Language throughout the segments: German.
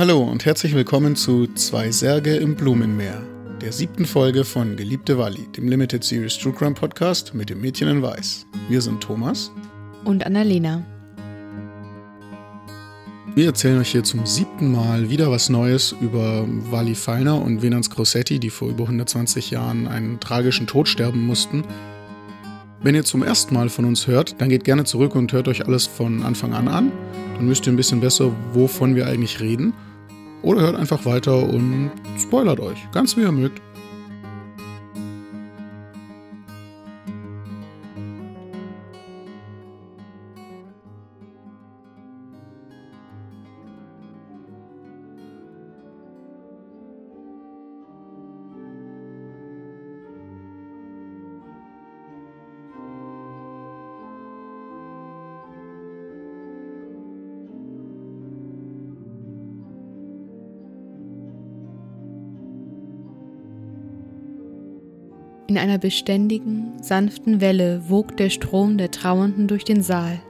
Hallo und herzlich willkommen zu Zwei Särge im Blumenmeer, der siebten Folge von Geliebte Walli, dem Limited Series True Crime Podcast mit dem Mädchen in Weiß. Wir sind Thomas und Annalena. Wir erzählen euch hier zum siebten Mal wieder was Neues über Wally Fallner und Venans Grossetti, die vor über 120 Jahren einen tragischen Tod sterben mussten. Wenn ihr zum ersten Mal von uns hört, dann geht gerne zurück und hört euch alles von Anfang an an. Dann wisst ihr ein bisschen besser, wovon wir eigentlich reden. Oder hört einfach weiter und spoilert euch, ganz wie ihr mögt. In einer beständigen, sanften Welle wogt der Strom der Trauernden durch den Saal.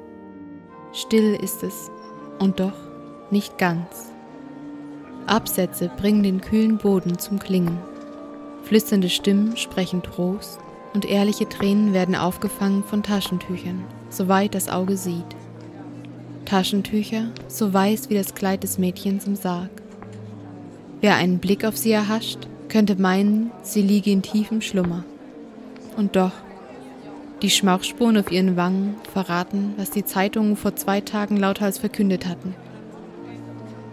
Still ist es, und doch nicht ganz. Absätze bringen den kühlen Boden zum Klingen. Flüsternde Stimmen sprechen Trost und ehrliche Tränen werden aufgefangen von Taschentüchern, soweit das Auge sieht. Taschentücher, so weiß wie das Kleid des Mädchens im Sarg. Wer einen Blick auf sie erhascht, könnte meinen, sie liege in tiefem Schlummer. Und doch, die Schmauchspuren auf ihren Wangen verraten, was die Zeitungen vor zwei Tagen lauthals verkündet hatten.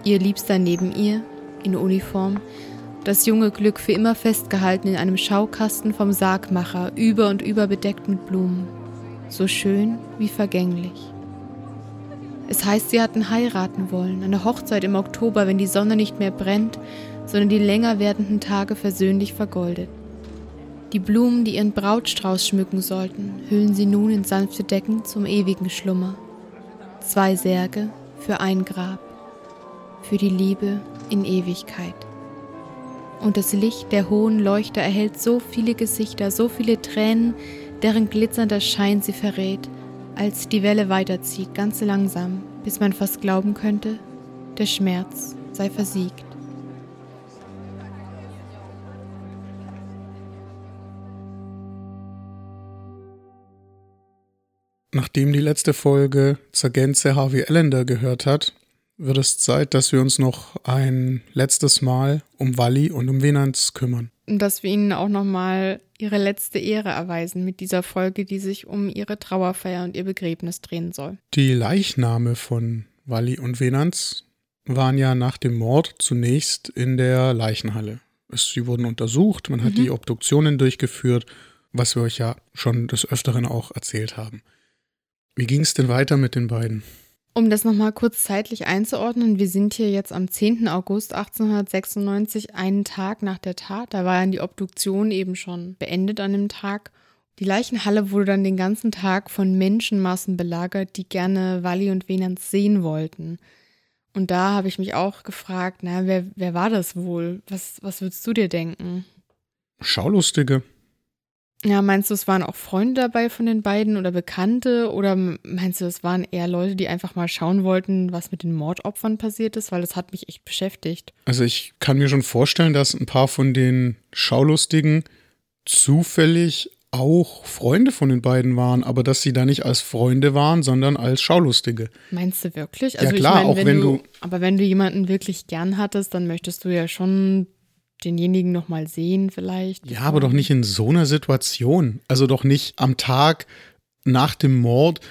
Ihr Liebster neben ihr, in Uniform, das junge Glück für immer festgehalten in einem Schaukasten vom Sargmacher, über und über bedeckt mit Blumen, so schön wie vergänglich. Es heißt, sie hatten heiraten wollen, eine Hochzeit im Oktober, wenn die Sonne nicht mehr brennt, sondern die länger werdenden Tage versöhnlich vergoldet. Die Blumen, die ihren Brautstrauß schmücken sollten, hüllen sie nun in sanfte Decken zum ewigen Schlummer. Zwei Särge für ein Grab, für die Liebe in Ewigkeit. Und das Licht der hohen Leuchter erhält so viele Gesichter, so viele Tränen, deren glitzernder Schein sie verrät, als die Welle weiterzieht, ganz langsam, bis man fast glauben könnte, der Schmerz sei versiegt. Nachdem die letzte Folge zur Gänze Harvey Allender gehört hat, wird es Zeit, dass wir uns noch ein letztes Mal um Wally und um Venans kümmern. Und dass wir ihnen auch nochmal ihre letzte Ehre erweisen mit dieser Folge, die sich um ihre Trauerfeier und ihr Begräbnis drehen soll. Die Leichname von Wally und Venans waren ja nach dem Mord zunächst in der Leichenhalle. Sie wurden untersucht, man hat mhm. die Obduktionen durchgeführt, was wir euch ja schon des Öfteren auch erzählt haben. Wie ging es denn weiter mit den beiden? Um das nochmal kurz zeitlich einzuordnen, wir sind hier jetzt am 10. August 1896, einen Tag nach der Tat. Da war ja die Obduktion eben schon beendet an dem Tag. Die Leichenhalle wurde dann den ganzen Tag von Menschenmassen belagert, die gerne Walli und Venans sehen wollten. Und da habe ich mich auch gefragt, na, wer, wer war das wohl? Was, was würdest du dir denken? Schaulustige. Ja, meinst du, es waren auch Freunde dabei von den beiden oder Bekannte? Oder meinst du, es waren eher Leute, die einfach mal schauen wollten, was mit den Mordopfern passiert ist? Weil das hat mich echt beschäftigt. Also ich kann mir schon vorstellen, dass ein paar von den Schaulustigen zufällig auch Freunde von den beiden waren, aber dass sie da nicht als Freunde waren, sondern als Schaulustige. Meinst du wirklich? Also ja klar, ich mein, auch wenn, wenn du, du. Aber wenn du jemanden wirklich gern hattest, dann möchtest du ja schon denjenigen nochmal sehen vielleicht. Ja, aber doch nicht in so einer Situation. Also doch nicht am Tag nach dem Mord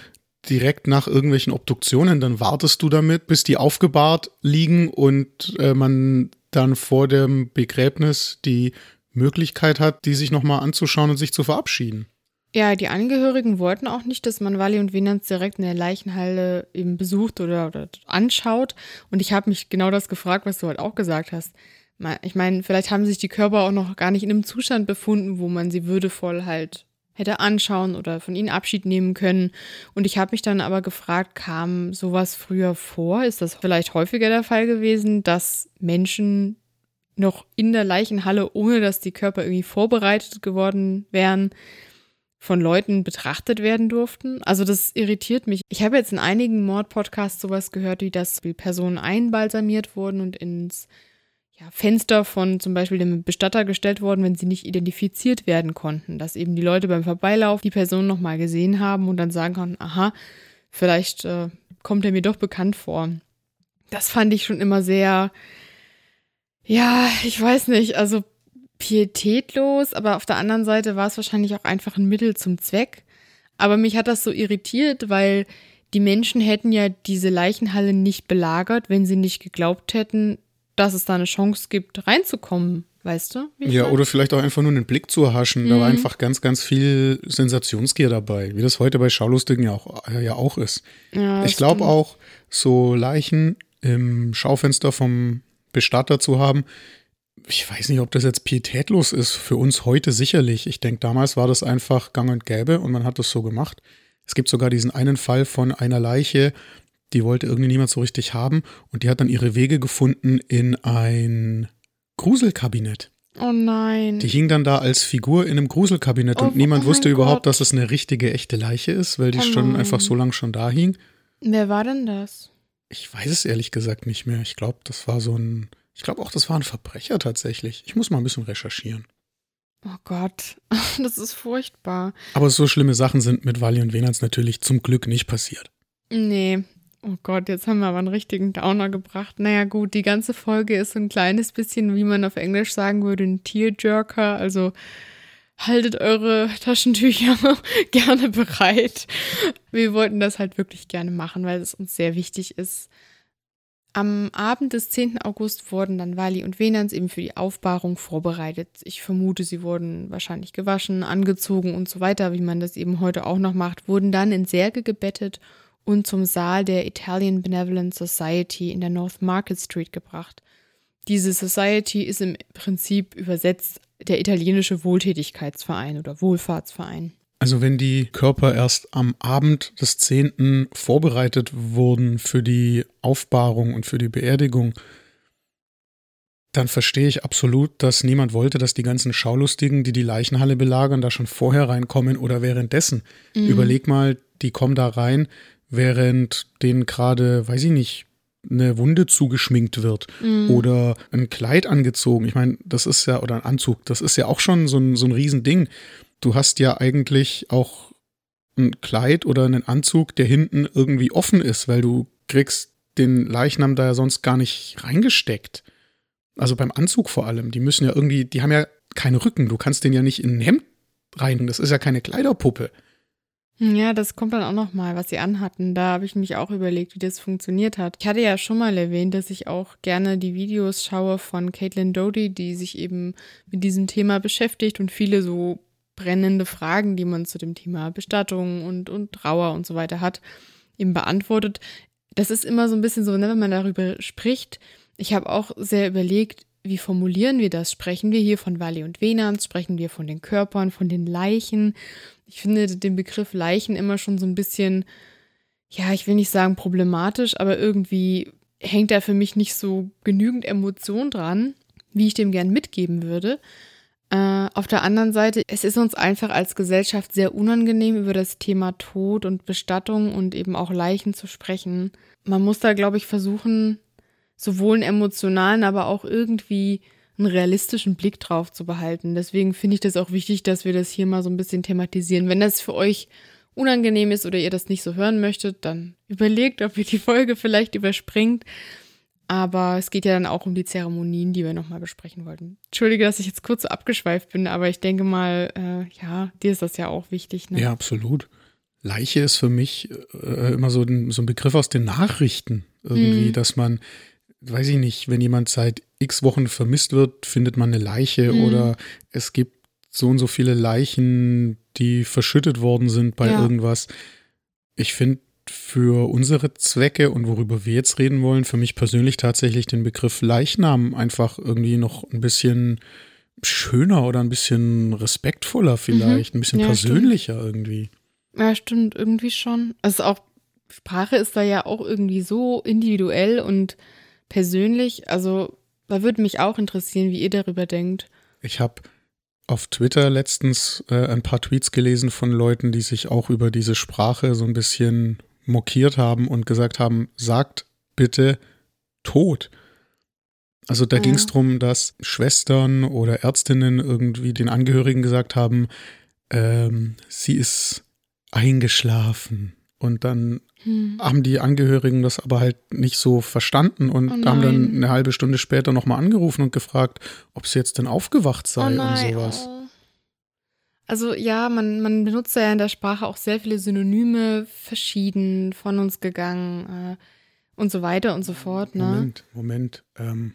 direkt nach irgendwelchen Obduktionen. Dann wartest du damit, bis die aufgebahrt liegen und äh, man dann vor dem Begräbnis die Möglichkeit hat, die sich nochmal anzuschauen und sich zu verabschieden. Ja, die Angehörigen wollten auch nicht, dass man Wally und Venans direkt in der Leichenhalle eben besucht oder, oder anschaut. Und ich habe mich genau das gefragt, was du halt auch gesagt hast. Ich meine, vielleicht haben sich die Körper auch noch gar nicht in einem Zustand befunden, wo man sie würdevoll halt hätte anschauen oder von ihnen Abschied nehmen können. Und ich habe mich dann aber gefragt, kam sowas früher vor? Ist das vielleicht häufiger der Fall gewesen, dass Menschen noch in der Leichenhalle, ohne dass die Körper irgendwie vorbereitet geworden wären, von Leuten betrachtet werden durften. Also das irritiert mich. Ich habe jetzt in einigen Mordpodcasts sowas gehört, wie dass Personen einbalsamiert wurden und ins ja, Fenster von zum Beispiel dem Bestatter gestellt worden, wenn sie nicht identifiziert werden konnten. Dass eben die Leute beim Vorbeilaufen die Person nochmal gesehen haben und dann sagen konnten, aha, vielleicht äh, kommt er mir doch bekannt vor. Das fand ich schon immer sehr, ja, ich weiß nicht, also pietätlos, aber auf der anderen Seite war es wahrscheinlich auch einfach ein Mittel zum Zweck. Aber mich hat das so irritiert, weil die Menschen hätten ja diese Leichenhalle nicht belagert, wenn sie nicht geglaubt hätten, dass es da eine Chance gibt, reinzukommen. Weißt du? Ja, oder vielleicht auch einfach nur einen Blick zu erhaschen. Mhm. Da war mhm. einfach ganz, ganz viel Sensationsgier dabei, wie das heute bei Schaulustigen ja auch, ja auch ist. Ja, ich glaube auch, so Leichen im Schaufenster vom Bestatter zu haben, ich weiß nicht, ob das jetzt pietätlos ist. Für uns heute sicherlich. Ich denke, damals war das einfach gang und gäbe und man hat das so gemacht. Es gibt sogar diesen einen Fall von einer Leiche, die wollte irgendwie niemand so richtig haben und die hat dann ihre Wege gefunden in ein Gruselkabinett. Oh nein. Die hing dann da als Figur in einem Gruselkabinett oh, und niemand oh wusste überhaupt, Gott. dass es eine richtige, echte Leiche ist, weil die oh schon einfach so lange schon da hing. Wer war denn das? Ich weiß es ehrlich gesagt nicht mehr. Ich glaube, das war so ein ich glaube auch, das war ein Verbrecher tatsächlich. Ich muss mal ein bisschen recherchieren. Oh Gott, das ist furchtbar. Aber so schlimme Sachen sind mit Wally und Venans natürlich zum Glück nicht passiert. Nee. Oh Gott, jetzt haben wir aber einen richtigen Downer gebracht. Naja, gut, die ganze Folge ist so ein kleines bisschen, wie man auf Englisch sagen würde, ein Tearjerker. Also haltet eure Taschentücher gerne bereit. Wir wollten das halt wirklich gerne machen, weil es uns sehr wichtig ist. Am Abend des 10. August wurden dann Wally und Venans eben für die Aufbahrung vorbereitet. Ich vermute, sie wurden wahrscheinlich gewaschen, angezogen und so weiter, wie man das eben heute auch noch macht, wurden dann in Särge gebettet zum Saal der Italian Benevolent Society in der North Market Street gebracht. Diese Society ist im Prinzip übersetzt der italienische Wohltätigkeitsverein oder Wohlfahrtsverein. Also wenn die Körper erst am Abend des 10. vorbereitet wurden für die Aufbahrung und für die Beerdigung, dann verstehe ich absolut, dass niemand wollte, dass die ganzen Schaulustigen, die die Leichenhalle belagern, da schon vorher reinkommen oder währenddessen. Mhm. Überleg mal, die kommen da rein, während denen gerade, weiß ich nicht, eine Wunde zugeschminkt wird mhm. oder ein Kleid angezogen. Ich meine, das ist ja, oder ein Anzug, das ist ja auch schon so ein, so ein Riesending du hast ja eigentlich auch ein Kleid oder einen Anzug, der hinten irgendwie offen ist, weil du kriegst den Leichnam da ja sonst gar nicht reingesteckt. Also beim Anzug vor allem. Die müssen ja irgendwie, die haben ja keine Rücken. Du kannst den ja nicht in ein Hemd rein. Das ist ja keine Kleiderpuppe. Ja, das kommt dann auch noch mal, was sie anhatten. Da habe ich mich auch überlegt, wie das funktioniert hat. Ich hatte ja schon mal erwähnt, dass ich auch gerne die Videos schaue von Caitlin Doty, die sich eben mit diesem Thema beschäftigt und viele so brennende Fragen, die man zu dem Thema Bestattung und, und Trauer und so weiter hat, eben beantwortet. Das ist immer so ein bisschen so, ne, wenn man darüber spricht. Ich habe auch sehr überlegt, wie formulieren wir das? Sprechen wir hier von Wally und Venans? Sprechen wir von den Körpern, von den Leichen? Ich finde den Begriff Leichen immer schon so ein bisschen, ja, ich will nicht sagen problematisch, aber irgendwie hängt da für mich nicht so genügend Emotion dran, wie ich dem gern mitgeben würde. Äh, auf der anderen Seite, es ist uns einfach als Gesellschaft sehr unangenehm, über das Thema Tod und Bestattung und eben auch Leichen zu sprechen. Man muss da, glaube ich, versuchen, sowohl einen emotionalen, aber auch irgendwie einen realistischen Blick drauf zu behalten. Deswegen finde ich das auch wichtig, dass wir das hier mal so ein bisschen thematisieren. Wenn das für euch unangenehm ist oder ihr das nicht so hören möchtet, dann überlegt, ob ihr die Folge vielleicht überspringt. Aber es geht ja dann auch um die Zeremonien, die wir nochmal besprechen wollten. Entschuldige, dass ich jetzt kurz so abgeschweift bin, aber ich denke mal, äh, ja, dir ist das ja auch wichtig. Ne? Ja, absolut. Leiche ist für mich äh, immer so ein, so ein Begriff aus den Nachrichten irgendwie, mhm. dass man, weiß ich nicht, wenn jemand seit x Wochen vermisst wird, findet man eine Leiche mhm. oder es gibt so und so viele Leichen, die verschüttet worden sind bei ja. irgendwas. Ich finde, für unsere Zwecke und worüber wir jetzt reden wollen, für mich persönlich tatsächlich den Begriff Leichnam einfach irgendwie noch ein bisschen schöner oder ein bisschen respektvoller vielleicht, mhm. ein bisschen ja, persönlicher stimmt. irgendwie. Ja, stimmt, irgendwie schon. Also auch Sprache ist da ja auch irgendwie so individuell und persönlich. Also da würde mich auch interessieren, wie ihr darüber denkt. Ich habe auf Twitter letztens äh, ein paar Tweets gelesen von Leuten, die sich auch über diese Sprache so ein bisschen mokiert haben und gesagt haben, sagt bitte tot. Also da ja. ging es darum, dass Schwestern oder Ärztinnen irgendwie den Angehörigen gesagt haben, ähm, sie ist eingeschlafen. Und dann hm. haben die Angehörigen das aber halt nicht so verstanden und oh haben dann eine halbe Stunde später nochmal angerufen und gefragt, ob sie jetzt denn aufgewacht sei oh und sowas. Oh. Also ja, man, man benutzt ja in der Sprache auch sehr viele Synonyme, verschieden, von uns gegangen äh, und so weiter und so fort. Ne? Moment, Moment. Ähm,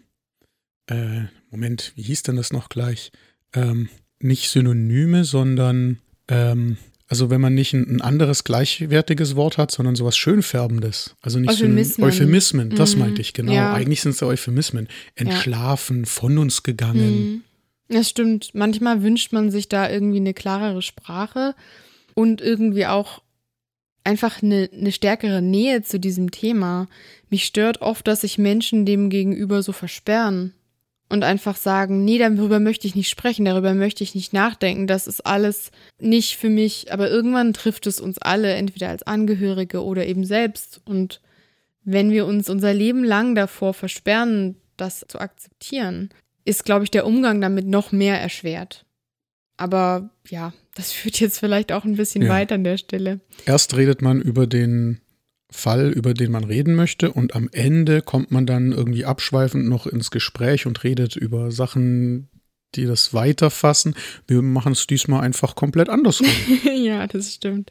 äh, Moment, wie hieß denn das noch gleich? Ähm, nicht Synonyme, sondern ähm, also wenn man nicht ein, anderes gleichwertiges Wort hat, sondern sowas Schönfärbendes. Also nicht Euphemismen. so Euphemismen, das mhm. meinte ich, genau. Ja. Eigentlich sind es Euphemismen. Entschlafen, ja. von uns gegangen. Mhm. Das stimmt. Manchmal wünscht man sich da irgendwie eine klarere Sprache und irgendwie auch einfach eine, eine stärkere Nähe zu diesem Thema. Mich stört oft, dass sich Menschen dem gegenüber so versperren und einfach sagen, nee, darüber möchte ich nicht sprechen, darüber möchte ich nicht nachdenken, das ist alles nicht für mich, aber irgendwann trifft es uns alle, entweder als Angehörige oder eben selbst. Und wenn wir uns unser Leben lang davor versperren, das zu akzeptieren, ist, glaube ich, der Umgang damit noch mehr erschwert. Aber ja, das führt jetzt vielleicht auch ein bisschen ja. weiter an der Stelle. Erst redet man über den Fall, über den man reden möchte. Und am Ende kommt man dann irgendwie abschweifend noch ins Gespräch und redet über Sachen, die das weiterfassen. Wir machen es diesmal einfach komplett andersrum. ja, das stimmt.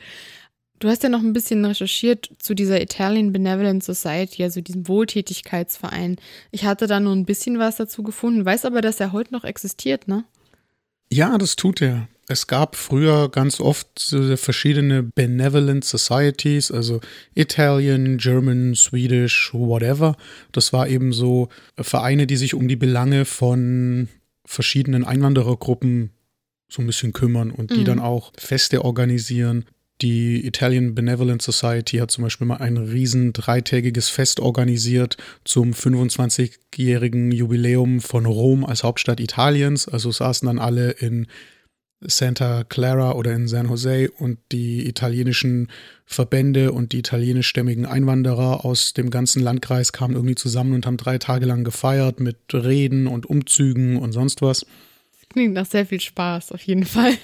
Du hast ja noch ein bisschen recherchiert zu dieser Italian Benevolent Society, also diesem Wohltätigkeitsverein. Ich hatte da nur ein bisschen was dazu gefunden, weiß aber, dass er heute noch existiert, ne? Ja, das tut er. Es gab früher ganz oft verschiedene Benevolent Societies, also Italian, German, Swedish, whatever. Das war eben so Vereine, die sich um die Belange von verschiedenen Einwanderergruppen so ein bisschen kümmern und die mhm. dann auch Feste organisieren. Die Italian Benevolent Society hat zum Beispiel mal ein riesen dreitägiges Fest organisiert zum 25-jährigen Jubiläum von Rom als Hauptstadt Italiens. Also saßen dann alle in Santa Clara oder in San Jose und die italienischen Verbände und die italienischstämmigen Einwanderer aus dem ganzen Landkreis kamen irgendwie zusammen und haben drei Tage lang gefeiert mit Reden und Umzügen und sonst was. Klingt nach sehr viel Spaß, auf jeden Fall.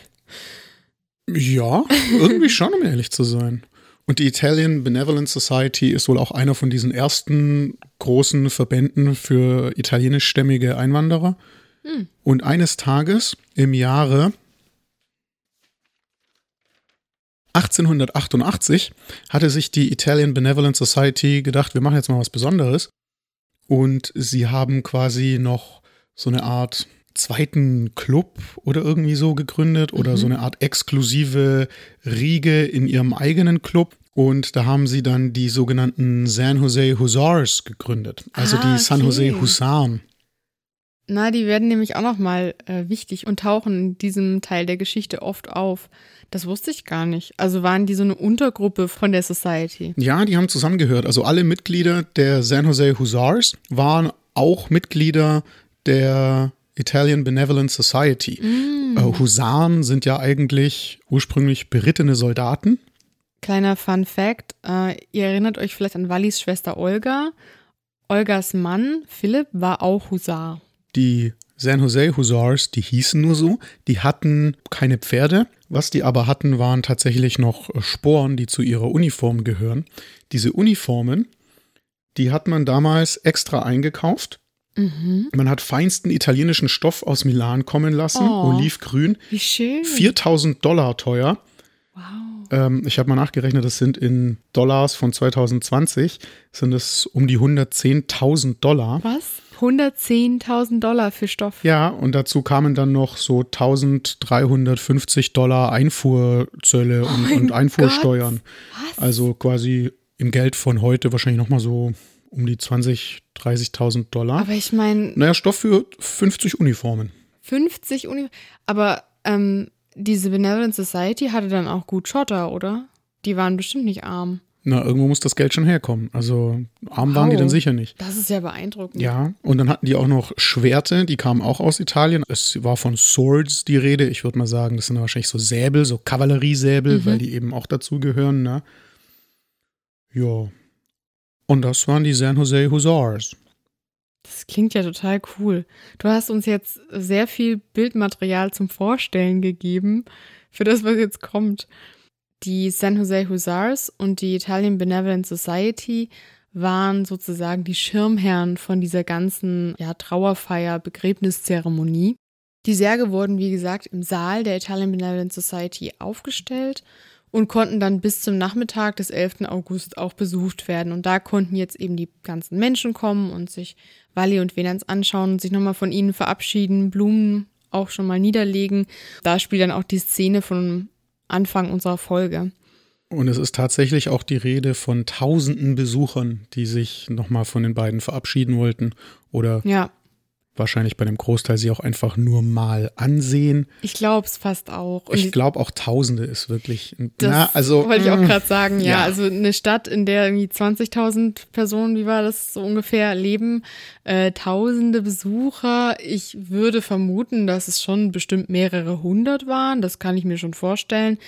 Ja, irgendwie schon, um ehrlich zu sein. Und die Italian Benevolent Society ist wohl auch einer von diesen ersten großen Verbänden für italienischstämmige Einwanderer. Hm. Und eines Tages im Jahre 1888 hatte sich die Italian Benevolent Society gedacht, wir machen jetzt mal was Besonderes. Und sie haben quasi noch so eine Art zweiten Club oder irgendwie so gegründet oder mhm. so eine Art exklusive Riege in ihrem eigenen Club. Und da haben sie dann die sogenannten San Jose Hussars gegründet. Also ah, die San Jose Husaren. Na, die werden nämlich auch nochmal äh, wichtig und tauchen in diesem Teil der Geschichte oft auf. Das wusste ich gar nicht. Also waren die so eine Untergruppe von der Society? Ja, die haben zusammengehört. Also alle Mitglieder der San Jose Hussars waren auch Mitglieder der Italian Benevolent Society. Mm. Äh, Husaren sind ja eigentlich ursprünglich berittene Soldaten. Kleiner Fun Fact: äh, Ihr erinnert euch vielleicht an Wallis Schwester Olga. Olgas Mann, Philipp, war auch Husar. Die San Jose Hussars, die hießen nur so, die hatten keine Pferde. Was die aber hatten, waren tatsächlich noch Sporen, die zu ihrer Uniform gehören. Diese Uniformen, die hat man damals extra eingekauft. Mhm. Man hat feinsten italienischen Stoff aus Milan kommen lassen, oh, olivgrün. Wie schön. 4000 Dollar teuer. Wow. Ähm, ich habe mal nachgerechnet, das sind in Dollars von 2020, sind es um die 110.000 Dollar. Was? 110.000 Dollar für Stoff. Ja, und dazu kamen dann noch so 1350 Dollar Einfuhrzölle oh und, und Einfuhrsteuern. Also quasi im Geld von heute wahrscheinlich nochmal so um die 20, 30.000 Dollar. Aber ich meine. Naja, Stoff für 50 Uniformen. 50 Uniformen. Aber ähm, diese Benevolent Society hatte dann auch gut Schotter, oder? Die waren bestimmt nicht arm. Na, irgendwo muss das Geld schon herkommen. Also arm waren die dann sicher nicht. Das ist ja beeindruckend. Ja, und dann hatten die auch noch Schwerte, die kamen auch aus Italien. Es war von Swords die Rede. Ich würde mal sagen, das sind wahrscheinlich so Säbel, so Kavalleriesäbel, mhm. weil die eben auch dazugehören. Ne? Ja. Und das waren die San Jose Hussars. Das klingt ja total cool. Du hast uns jetzt sehr viel Bildmaterial zum Vorstellen gegeben für das, was jetzt kommt. Die San Jose Hussars und die Italian Benevolent Society waren sozusagen die Schirmherren von dieser ganzen ja, Trauerfeier, Begräbniszeremonie. Die Särge wurden, wie gesagt, im Saal der Italian Benevolent Society aufgestellt und konnten dann bis zum Nachmittag des 11. August auch besucht werden. Und da konnten jetzt eben die ganzen Menschen kommen und sich Wally und Venans anschauen und sich nochmal von ihnen verabschieden, Blumen auch schon mal niederlegen. Da spielt dann auch die Szene von Anfang unserer Folge. Und es ist tatsächlich auch die Rede von tausenden Besuchern, die sich nochmal von den beiden verabschieden wollten oder ja wahrscheinlich bei dem Großteil sie auch einfach nur mal ansehen. Ich glaube es fast auch. Und ich glaube auch Tausende ist wirklich. Das na, also, wollte ich auch mm, gerade sagen, ja, ja, Also eine Stadt, in der irgendwie 20.000 Personen, wie war das so ungefähr, leben, äh, Tausende Besucher. Ich würde vermuten, dass es schon bestimmt mehrere hundert waren. Das kann ich mir schon vorstellen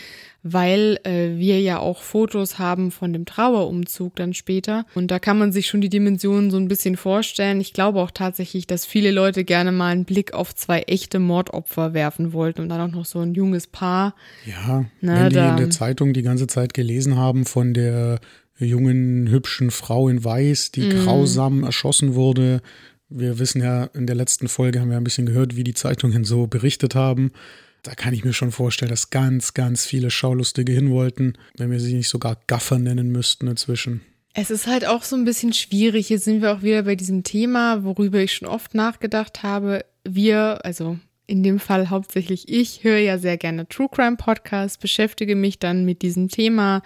weil äh, wir ja auch Fotos haben von dem Trauerumzug dann später. Und da kann man sich schon die Dimensionen so ein bisschen vorstellen. Ich glaube auch tatsächlich, dass viele Leute gerne mal einen Blick auf zwei echte Mordopfer werfen wollten und dann auch noch so ein junges Paar. Ja, Na, wenn die in der Zeitung die ganze Zeit gelesen haben von der jungen, hübschen Frau in Weiß, die mm. grausam erschossen wurde. Wir wissen ja, in der letzten Folge haben wir ein bisschen gehört, wie die Zeitungen so berichtet haben da kann ich mir schon vorstellen, dass ganz, ganz viele Schaulustige hin wollten, wenn wir sie nicht sogar Gaffer nennen müssten inzwischen. Es ist halt auch so ein bisschen schwierig. Hier sind wir auch wieder bei diesem Thema, worüber ich schon oft nachgedacht habe. Wir, also in dem Fall hauptsächlich ich, höre ja sehr gerne True Crime Podcasts, beschäftige mich dann mit diesem Thema.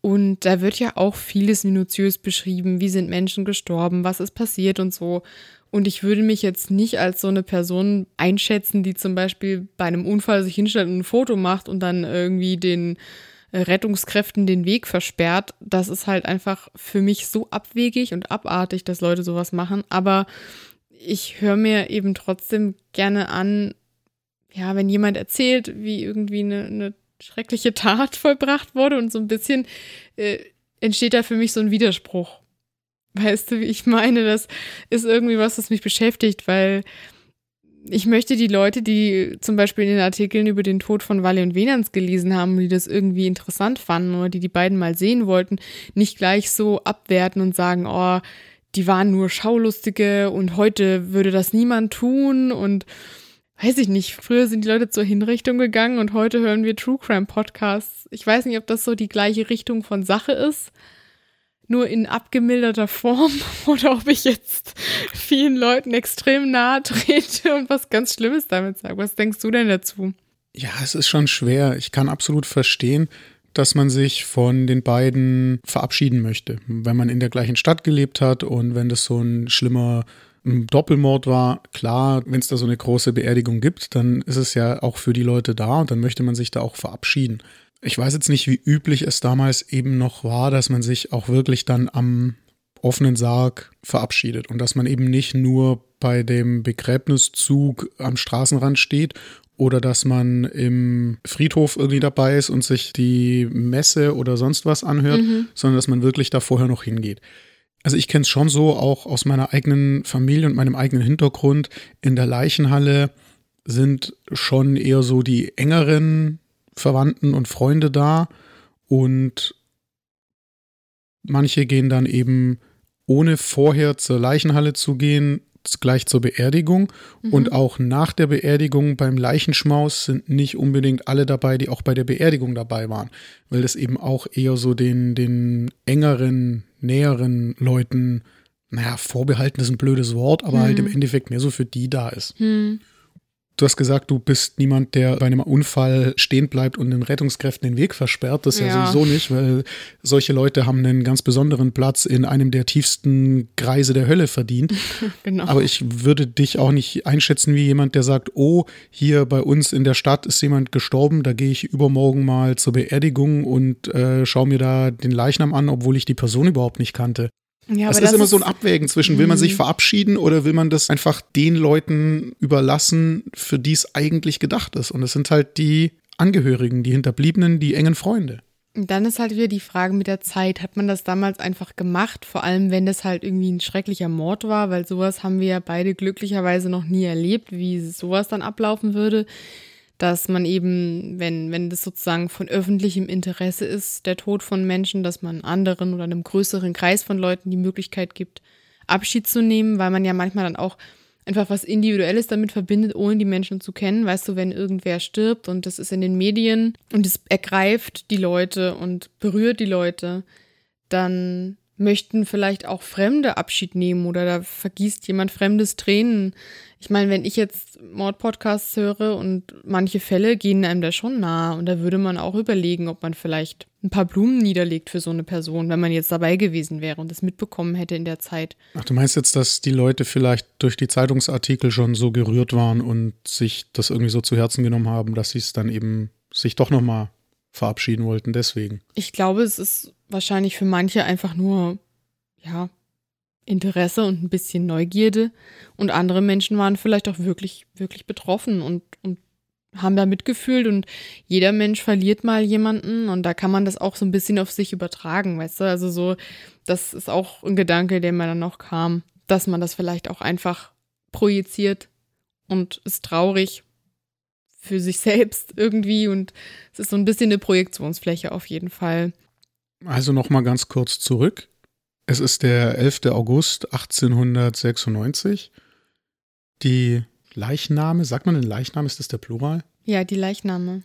Und da wird ja auch vieles minutiös beschrieben. Wie sind Menschen gestorben? Was ist passiert und so. Und ich würde mich jetzt nicht als so eine Person einschätzen, die zum Beispiel bei einem Unfall sich hinstellt und ein Foto macht und dann irgendwie den äh, Rettungskräften den Weg versperrt. Das ist halt einfach für mich so abwegig und abartig, dass Leute sowas machen. Aber ich höre mir eben trotzdem gerne an, ja, wenn jemand erzählt, wie irgendwie eine, eine schreckliche Tat vollbracht wurde und so ein bisschen äh, entsteht da für mich so ein Widerspruch. Weißt du, wie ich meine? Das ist irgendwie was, das mich beschäftigt, weil ich möchte die Leute, die zum Beispiel in den Artikeln über den Tod von Walle und Venans gelesen haben, die das irgendwie interessant fanden oder die die beiden mal sehen wollten, nicht gleich so abwerten und sagen, oh, die waren nur Schaulustige und heute würde das niemand tun und weiß ich nicht, früher sind die Leute zur Hinrichtung gegangen und heute hören wir True Crime Podcasts. Ich weiß nicht, ob das so die gleiche Richtung von Sache ist nur in abgemilderter Form oder ob ich jetzt vielen Leuten extrem nahe trete und was ganz Schlimmes damit sage. Was denkst du denn dazu? Ja, es ist schon schwer. Ich kann absolut verstehen, dass man sich von den beiden verabschieden möchte. Wenn man in der gleichen Stadt gelebt hat und wenn das so ein schlimmer Doppelmord war, klar, wenn es da so eine große Beerdigung gibt, dann ist es ja auch für die Leute da und dann möchte man sich da auch verabschieden. Ich weiß jetzt nicht, wie üblich es damals eben noch war, dass man sich auch wirklich dann am offenen Sarg verabschiedet und dass man eben nicht nur bei dem Begräbniszug am Straßenrand steht oder dass man im Friedhof irgendwie dabei ist und sich die Messe oder sonst was anhört, mhm. sondern dass man wirklich da vorher noch hingeht. Also ich kenne es schon so, auch aus meiner eigenen Familie und meinem eigenen Hintergrund. In der Leichenhalle sind schon eher so die engeren Verwandten und Freunde da und manche gehen dann eben ohne vorher zur Leichenhalle zu gehen, gleich zur Beerdigung. Mhm. Und auch nach der Beerdigung beim Leichenschmaus sind nicht unbedingt alle dabei, die auch bei der Beerdigung dabei waren, weil das eben auch eher so den, den engeren, näheren Leuten, naja, vorbehalten ist ein blödes Wort, aber mhm. halt im Endeffekt mehr so für die da ist. Mhm Du hast gesagt, du bist niemand, der bei einem Unfall stehen bleibt und den Rettungskräften den Weg versperrt. Das ja, ja sowieso nicht, weil solche Leute haben einen ganz besonderen Platz in einem der tiefsten Kreise der Hölle verdient. genau. Aber ich würde dich auch nicht einschätzen wie jemand, der sagt, oh, hier bei uns in der Stadt ist jemand gestorben, da gehe ich übermorgen mal zur Beerdigung und äh, schaue mir da den Leichnam an, obwohl ich die Person überhaupt nicht kannte. Ja, es ist immer ist so ein Abwägen zwischen, will man sich mhm. verabschieden oder will man das einfach den Leuten überlassen, für die es eigentlich gedacht ist. Und es sind halt die Angehörigen, die Hinterbliebenen, die engen Freunde. Und dann ist halt wieder die Frage mit der Zeit, hat man das damals einfach gemacht, vor allem wenn das halt irgendwie ein schrecklicher Mord war, weil sowas haben wir ja beide glücklicherweise noch nie erlebt, wie sowas dann ablaufen würde dass man eben, wenn, wenn das sozusagen von öffentlichem Interesse ist, der Tod von Menschen, dass man anderen oder einem größeren Kreis von Leuten die Möglichkeit gibt, Abschied zu nehmen, weil man ja manchmal dann auch einfach was Individuelles damit verbindet, ohne die Menschen zu kennen. Weißt du, wenn irgendwer stirbt und das ist in den Medien und es ergreift die Leute und berührt die Leute, dann möchten vielleicht auch Fremde Abschied nehmen oder da vergießt jemand fremdes Tränen. Ich meine, wenn ich jetzt Mordpodcasts höre und manche Fälle gehen einem da schon nah und da würde man auch überlegen, ob man vielleicht ein paar Blumen niederlegt für so eine Person, wenn man jetzt dabei gewesen wäre und das mitbekommen hätte in der Zeit. Ach, du meinst jetzt, dass die Leute vielleicht durch die Zeitungsartikel schon so gerührt waren und sich das irgendwie so zu Herzen genommen haben, dass sie es dann eben sich doch nochmal verabschieden wollten, deswegen. Ich glaube, es ist wahrscheinlich für manche einfach nur, ja, Interesse und ein bisschen Neugierde. Und andere Menschen waren vielleicht auch wirklich, wirklich betroffen und, und haben da mitgefühlt und jeder Mensch verliert mal jemanden und da kann man das auch so ein bisschen auf sich übertragen, weißt du? Also so, das ist auch ein Gedanke, der mir dann noch kam, dass man das vielleicht auch einfach projiziert und ist traurig für sich selbst irgendwie und es ist so ein bisschen eine Projektionsfläche auf jeden Fall. Also noch mal ganz kurz zurück. Es ist der 11. August 1896. Die Leichname, sagt man den Leichnam, ist das der Plural? Ja, die Leichname.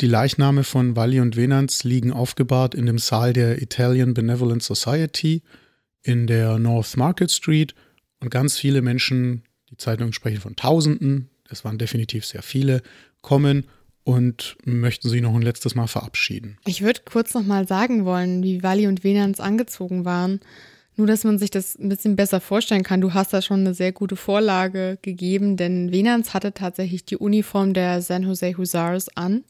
Die Leichname von Walli und Venanz liegen aufgebahrt in dem Saal der Italian Benevolent Society in der North Market Street und ganz viele Menschen, die Zeitungen sprechen von Tausenden, es waren definitiv sehr viele, kommen und möchten sie noch ein letztes Mal verabschieden. Ich würde kurz noch mal sagen wollen, wie Wally und Venans angezogen waren. Nur, dass man sich das ein bisschen besser vorstellen kann. Du hast da schon eine sehr gute Vorlage gegeben, denn Venans hatte tatsächlich die Uniform der San Jose Hussars an.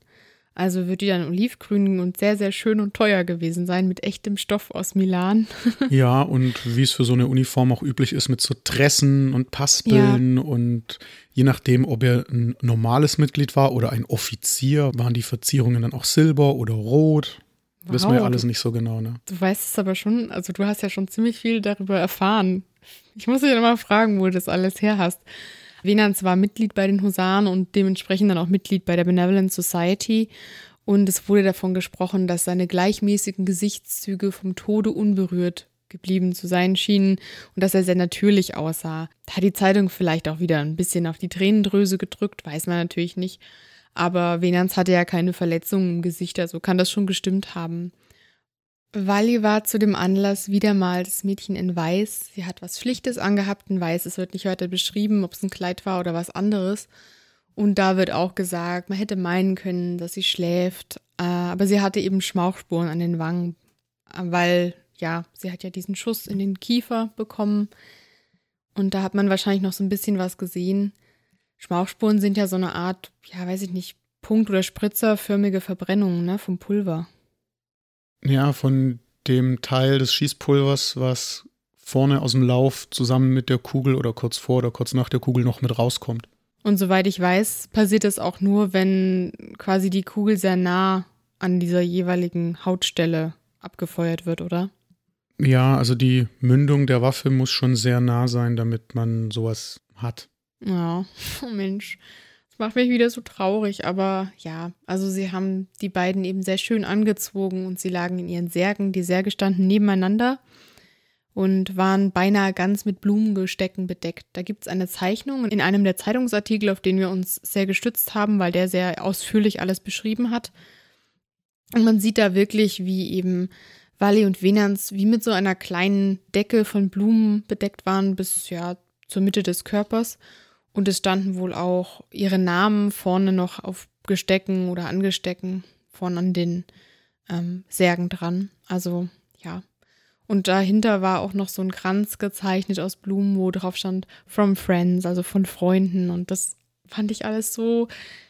Also wird die dann olivgrün und sehr, sehr schön und teuer gewesen sein mit echtem Stoff aus Milan. ja, und wie es für so eine Uniform auch üblich ist, mit so Tressen und Paspeln ja. und je nachdem, ob er ein normales Mitglied war oder ein Offizier, waren die Verzierungen dann auch silber oder rot. Wow, Wissen wir ja alles nicht so genau, ne? Du weißt es aber schon, also du hast ja schon ziemlich viel darüber erfahren. Ich muss dich dann mal fragen, wo du das alles her hast. Venans war Mitglied bei den Husaren und dementsprechend dann auch Mitglied bei der Benevolent Society. Und es wurde davon gesprochen, dass seine gleichmäßigen Gesichtszüge vom Tode unberührt geblieben zu sein schienen und dass er sehr natürlich aussah. Da hat die Zeitung vielleicht auch wieder ein bisschen auf die Tränendröse gedrückt, weiß man natürlich nicht. Aber Venans hatte ja keine Verletzungen im Gesicht, also kann das schon gestimmt haben. Wally war zu dem Anlass wieder mal das Mädchen in Weiß. Sie hat was Schlichtes angehabt in Weiß. Es wird nicht weiter beschrieben, ob es ein Kleid war oder was anderes. Und da wird auch gesagt, man hätte meinen können, dass sie schläft. Äh, aber sie hatte eben Schmauchspuren an den Wangen, weil, ja, sie hat ja diesen Schuss in den Kiefer bekommen. Und da hat man wahrscheinlich noch so ein bisschen was gesehen. Schmauchspuren sind ja so eine Art, ja, weiß ich nicht, Punkt- oder spritzerförmige Verbrennung, ne, vom Pulver. Ja, von dem Teil des Schießpulvers, was vorne aus dem Lauf zusammen mit der Kugel oder kurz vor oder kurz nach der Kugel noch mit rauskommt. Und soweit ich weiß, passiert das auch nur, wenn quasi die Kugel sehr nah an dieser jeweiligen Hautstelle abgefeuert wird, oder? Ja, also die Mündung der Waffe muss schon sehr nah sein, damit man sowas hat. Ja, oh Mensch macht mich wieder so traurig, aber ja, also sie haben die beiden eben sehr schön angezogen und sie lagen in ihren Särgen. Die Särge standen nebeneinander und waren beinahe ganz mit Blumengestecken bedeckt. Da gibt es eine Zeichnung in einem der Zeitungsartikel, auf den wir uns sehr gestützt haben, weil der sehr ausführlich alles beschrieben hat. Und man sieht da wirklich, wie eben Wally und Venans wie mit so einer kleinen Decke von Blumen bedeckt waren bis ja zur Mitte des Körpers. Und es standen wohl auch ihre Namen vorne noch auf Gestecken oder Angestecken vorne an den ähm, Särgen dran. Also ja. Und dahinter war auch noch so ein Kranz gezeichnet aus Blumen, wo drauf stand From Friends, also von Freunden. Und das fand ich alles so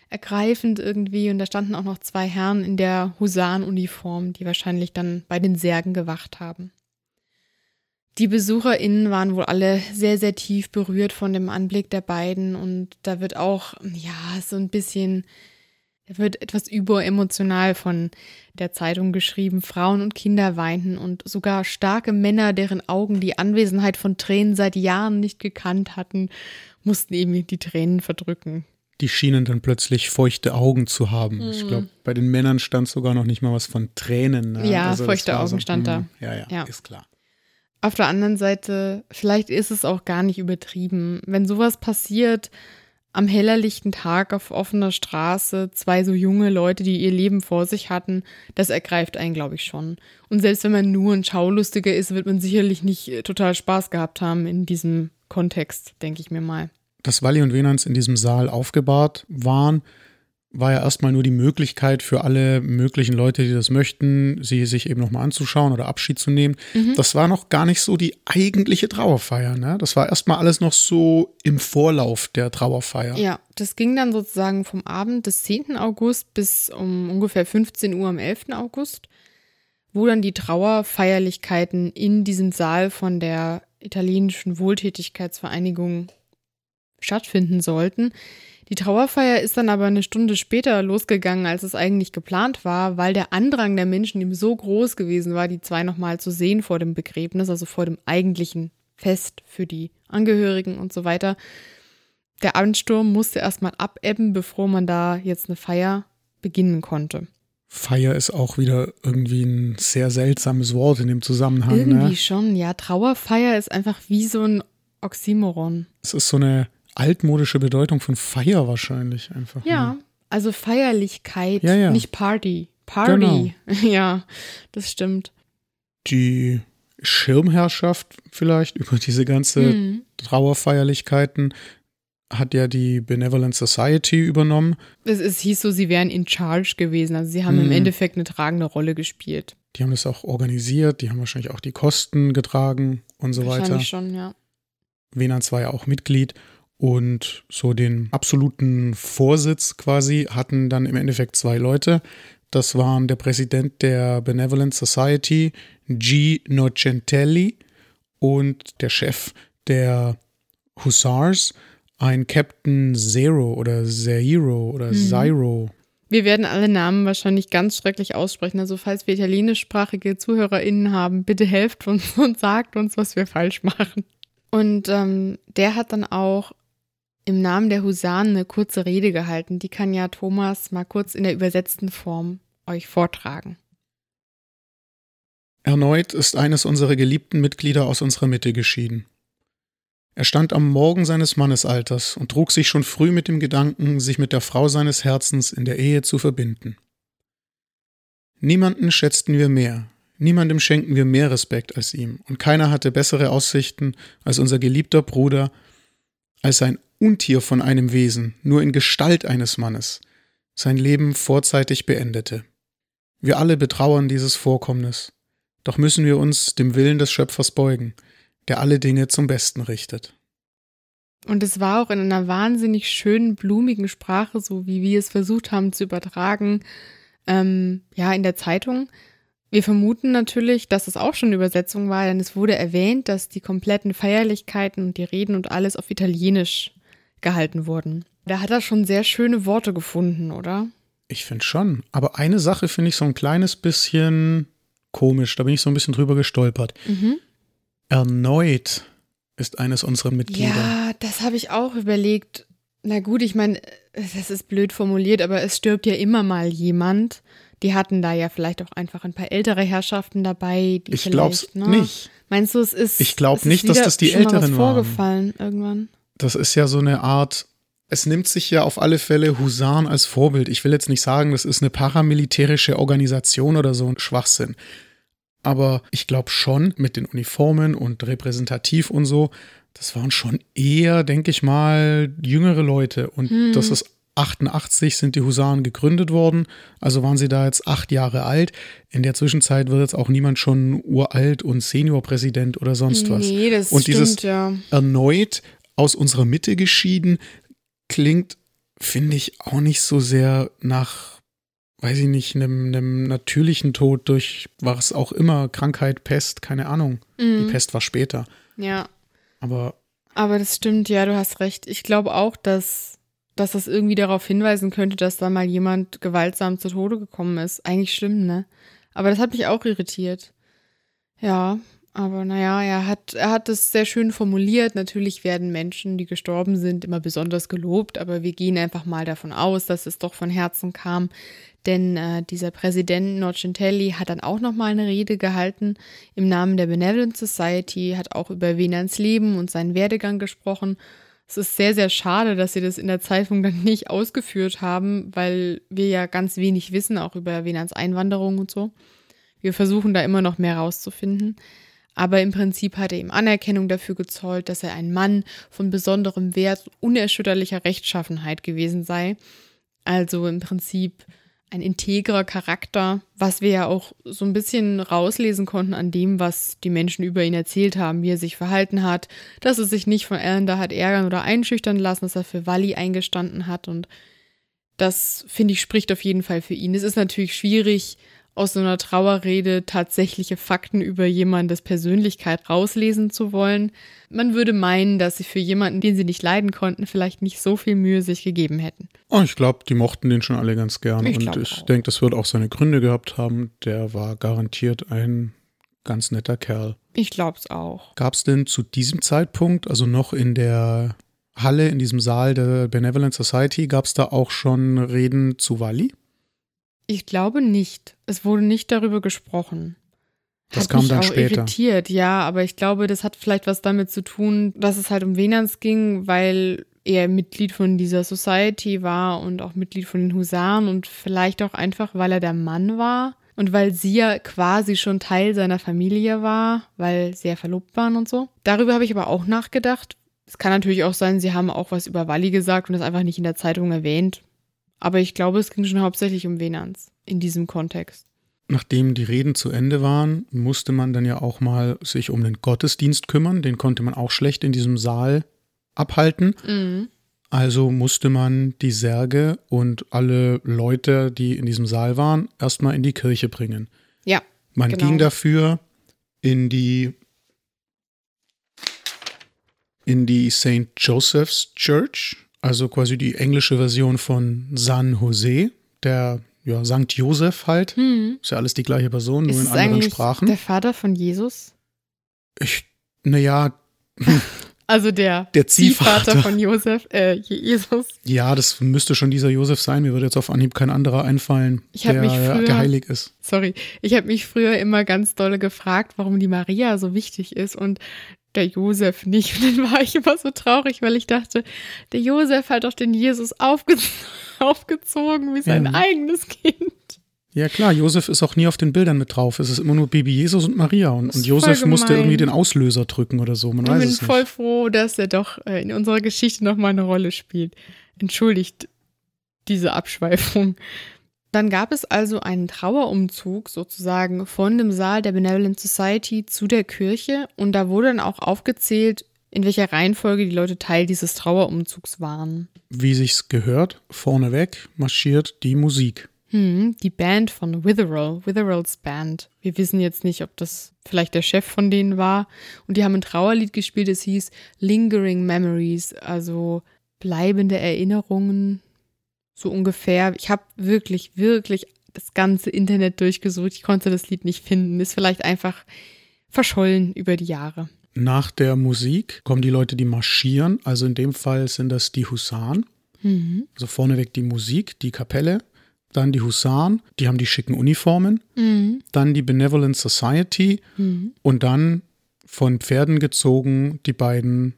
ergreifend irgendwie. Und da standen auch noch zwei Herren in der Husarenuniform, die wahrscheinlich dann bei den Särgen gewacht haben. Die BesucherInnen waren wohl alle sehr, sehr tief berührt von dem Anblick der beiden und da wird auch, ja, so ein bisschen, da wird etwas überemotional von der Zeitung geschrieben. Frauen und Kinder weinten und sogar starke Männer, deren Augen die Anwesenheit von Tränen seit Jahren nicht gekannt hatten, mussten eben die Tränen verdrücken die schienen dann plötzlich feuchte Augen zu haben. Mhm. Ich glaube, bei den Männern stand sogar noch nicht mal was von Tränen. Ne? Ja, also feuchte Augen so, stand da. Hm, ja, ja, ja, ist klar. Auf der anderen Seite, vielleicht ist es auch gar nicht übertrieben. Wenn sowas passiert, am hellerlichten Tag auf offener Straße, zwei so junge Leute, die ihr Leben vor sich hatten, das ergreift einen, glaube ich, schon. Und selbst wenn man nur ein Schaulustiger ist, wird man sicherlich nicht äh, total Spaß gehabt haben in diesem Kontext, denke ich mir mal dass Walli und Venans in diesem Saal aufgebahrt waren, war ja erstmal nur die Möglichkeit für alle möglichen Leute, die das möchten, sie sich eben nochmal anzuschauen oder Abschied zu nehmen. Mhm. Das war noch gar nicht so die eigentliche Trauerfeier. Ne? Das war erstmal alles noch so im Vorlauf der Trauerfeier. Ja, das ging dann sozusagen vom Abend des 10. August bis um ungefähr 15 Uhr am 11. August, wo dann die Trauerfeierlichkeiten in diesem Saal von der italienischen Wohltätigkeitsvereinigung stattfinden sollten. Die Trauerfeier ist dann aber eine Stunde später losgegangen, als es eigentlich geplant war, weil der Andrang der Menschen ihm so groß gewesen war, die zwei nochmal zu sehen vor dem Begräbnis, also vor dem eigentlichen Fest für die Angehörigen und so weiter. Der Ansturm musste erstmal abebben, bevor man da jetzt eine Feier beginnen konnte. Feier ist auch wieder irgendwie ein sehr seltsames Wort in dem Zusammenhang. Ne? Irgendwie ne? schon, ja. Trauerfeier ist einfach wie so ein Oxymoron. Es ist so eine altmodische Bedeutung von Feier wahrscheinlich einfach. Ja, ne? also Feierlichkeit, ja, ja. nicht Party. Party. Genau. ja, das stimmt. Die Schirmherrschaft vielleicht über diese ganze mhm. Trauerfeierlichkeiten hat ja die Benevolent Society übernommen. Es, es hieß so, sie wären in charge gewesen. Also sie haben mhm. im Endeffekt eine tragende Rolle gespielt. Die haben das auch organisiert, die haben wahrscheinlich auch die Kosten getragen und so wahrscheinlich weiter. Wahrscheinlich schon, ja. Venans war ja auch Mitglied und so den absoluten Vorsitz quasi hatten dann im Endeffekt zwei Leute. Das waren der Präsident der Benevolent Society, G. Nocentelli, und der Chef der Hussars, ein Captain Zero oder Zero oder mhm. Zero. Wir werden alle Namen wahrscheinlich ganz schrecklich aussprechen. Also falls wir italienischsprachige ZuhörerInnen haben, bitte helft uns und sagt uns, was wir falsch machen. Und ähm, der hat dann auch im Namen der Husaren eine kurze Rede gehalten. Die kann ja Thomas mal kurz in der übersetzten Form euch vortragen. Erneut ist eines unserer geliebten Mitglieder aus unserer Mitte geschieden. Er stand am Morgen seines Mannesalters und trug sich schon früh mit dem Gedanken, sich mit der Frau seines Herzens in der Ehe zu verbinden. Niemanden schätzten wir mehr, niemandem schenken wir mehr Respekt als ihm, und keiner hatte bessere Aussichten als unser geliebter Bruder, als ein Untier von einem Wesen, nur in Gestalt eines Mannes, sein Leben vorzeitig beendete. Wir alle betrauern dieses Vorkommnis, doch müssen wir uns dem Willen des Schöpfers beugen, der alle Dinge zum Besten richtet. Und es war auch in einer wahnsinnig schönen, blumigen Sprache, so wie wir es versucht haben zu übertragen, ähm, ja, in der Zeitung. Wir vermuten natürlich, dass es auch schon Übersetzung war, denn es wurde erwähnt, dass die kompletten Feierlichkeiten und die Reden und alles auf Italienisch gehalten wurden. Da hat er schon sehr schöne Worte gefunden, oder? Ich finde schon. Aber eine Sache finde ich so ein kleines bisschen komisch. Da bin ich so ein bisschen drüber gestolpert. Mhm. Erneut ist eines unserer Mitglieder. Ja, das habe ich auch überlegt. Na gut, ich meine, das ist blöd formuliert, aber es stirbt ja immer mal jemand. Die hatten da ja vielleicht auch einfach ein paar ältere Herrschaften dabei. ich glaube es ne? nicht. Meinst du, es ist. Ich glaube nicht, dass das die Älteren waren. vorgefallen irgendwann das ist ja so eine Art, es nimmt sich ja auf alle Fälle Husaren als Vorbild. Ich will jetzt nicht sagen, das ist eine paramilitärische Organisation oder so ein Schwachsinn. aber ich glaube schon mit den Uniformen und repräsentativ und so, das waren schon eher, denke ich mal, jüngere Leute. Und hm. das ist 88 sind die Husaren gegründet worden, also waren sie da jetzt acht Jahre alt. In der Zwischenzeit wird jetzt auch niemand schon uralt und Seniorpräsident oder sonst was. Nee, das und stimmt, dieses ja. erneut aus unserer Mitte geschieden klingt, finde ich, auch nicht so sehr nach, weiß ich nicht, einem, einem natürlichen Tod durch was auch immer, Krankheit, Pest, keine Ahnung. Mhm. Die Pest war später. Ja. Aber. Aber das stimmt, ja, du hast recht. Ich glaube auch, dass dass das irgendwie darauf hinweisen könnte, dass da mal jemand gewaltsam zu Tode gekommen ist. Eigentlich schlimm, ne? Aber das hat mich auch irritiert. Ja, aber naja, er hat, er hat es sehr schön formuliert. Natürlich werden Menschen, die gestorben sind, immer besonders gelobt, aber wir gehen einfach mal davon aus, dass es doch von Herzen kam. Denn äh, dieser Präsident Norcentelli hat dann auch nochmal eine Rede gehalten im Namen der Benevolent Society, hat auch über Venans Leben und seinen Werdegang gesprochen es ist sehr, sehr schade, dass sie das in der Zeitung dann nicht ausgeführt haben, weil wir ja ganz wenig wissen, auch über Venans Einwanderung und so. Wir versuchen da immer noch mehr rauszufinden. Aber im Prinzip hat er ihm Anerkennung dafür gezollt, dass er ein Mann von besonderem Wert, unerschütterlicher Rechtschaffenheit gewesen sei. Also im Prinzip ein integrer Charakter, was wir ja auch so ein bisschen rauslesen konnten an dem, was die Menschen über ihn erzählt haben, wie er sich verhalten hat, dass er sich nicht von Alan da hat ärgern oder einschüchtern lassen, dass er für Wally eingestanden hat und das finde ich spricht auf jeden Fall für ihn. Es ist natürlich schwierig, aus so einer Trauerrede tatsächliche Fakten über jemandes Persönlichkeit rauslesen zu wollen. Man würde meinen, dass sie für jemanden, den sie nicht leiden konnten, vielleicht nicht so viel Mühe sich gegeben hätten. Oh, ich glaube, die mochten den schon alle ganz gern. Ich und ich denke, das wird auch seine Gründe gehabt haben. Der war garantiert ein ganz netter Kerl. Ich glaube es auch. Gab es denn zu diesem Zeitpunkt, also noch in der Halle, in diesem Saal der Benevolent Society, gab es da auch schon Reden zu Wally? Ich glaube nicht. Es wurde nicht darüber gesprochen. Das hat kam mich dann auch später. irritiert, ja, aber ich glaube, das hat vielleicht was damit zu tun, dass es halt um Venans ging, weil er Mitglied von dieser Society war und auch Mitglied von den Husaren und vielleicht auch einfach, weil er der Mann war und weil sie ja quasi schon Teil seiner Familie war, weil sie ja verlobt waren und so. Darüber habe ich aber auch nachgedacht. Es kann natürlich auch sein, sie haben auch was über Wally gesagt und das einfach nicht in der Zeitung erwähnt. Aber ich glaube, es ging schon hauptsächlich um Venans in diesem Kontext. Nachdem die Reden zu Ende waren, musste man dann ja auch mal sich um den Gottesdienst kümmern. Den konnte man auch schlecht in diesem Saal abhalten. Mhm. Also musste man die Särge und alle Leute, die in diesem Saal waren, erstmal in die Kirche bringen. Ja. Man genau. ging dafür in die in die St. Joseph's Church, also quasi die englische Version von San Jose, der ja, Sankt Josef halt. Hm. Ist ja alles die gleiche Person, nur Ist in anderen Sprachen. der Vater von Jesus? Ich, naja, Also der, Der Ziehvater. Ziehvater von Josef, äh, Jesus. ja, das müsste schon dieser Josef sein. Mir würde jetzt auf Anhieb kein anderer einfallen, Ich der mich früher- geheiligt ist. Sorry, ich habe mich früher immer ganz dolle gefragt, warum die Maria so wichtig ist und der Josef nicht. Und dann war ich immer so traurig, weil ich dachte, der Josef hat doch den Jesus aufge aufgezogen wie sein Ja. eigenes Kind. Ja klar, Josef ist auch nie auf den Bildern mit drauf. Es ist immer nur Baby Jesus und Maria. Und, und Josef musste irgendwie den Auslöser drücken oder so. Man Ich weiß bin es voll nicht. froh, dass er doch äh, in unserer Geschichte nochmal eine Rolle spielt. Entschuldigt diese Abschweifung. Dann gab es also einen Trauerumzug sozusagen von dem Saal der Benevolent Society zu der Kirche und da wurde dann auch aufgezählt, in welcher Reihenfolge die Leute Teil dieses Trauerumzugs waren. Wie sich's gehört, vorneweg marschiert die Musik. Hm, die Band von Witherell, Witherells Band. Wir wissen jetzt nicht, ob das vielleicht der Chef von denen war. Und die haben ein Trauerlied gespielt, es hieß Lingering Memories, also bleibende Erinnerungen, so ungefähr. Ich habe wirklich, wirklich das ganze Internet durchgesucht. Ich konnte das Lied nicht finden. Ist vielleicht einfach verschollen über die Jahre. Nach der Musik kommen die Leute, die marschieren. Also in dem Fall sind das die Husaren. Mhm. Also vorneweg die Musik, die Kapelle. Dann die Husaren, die haben die schicken Uniformen. Mhm. Dann die Benevolent Society. Mhm. Und dann von Pferden gezogen die beiden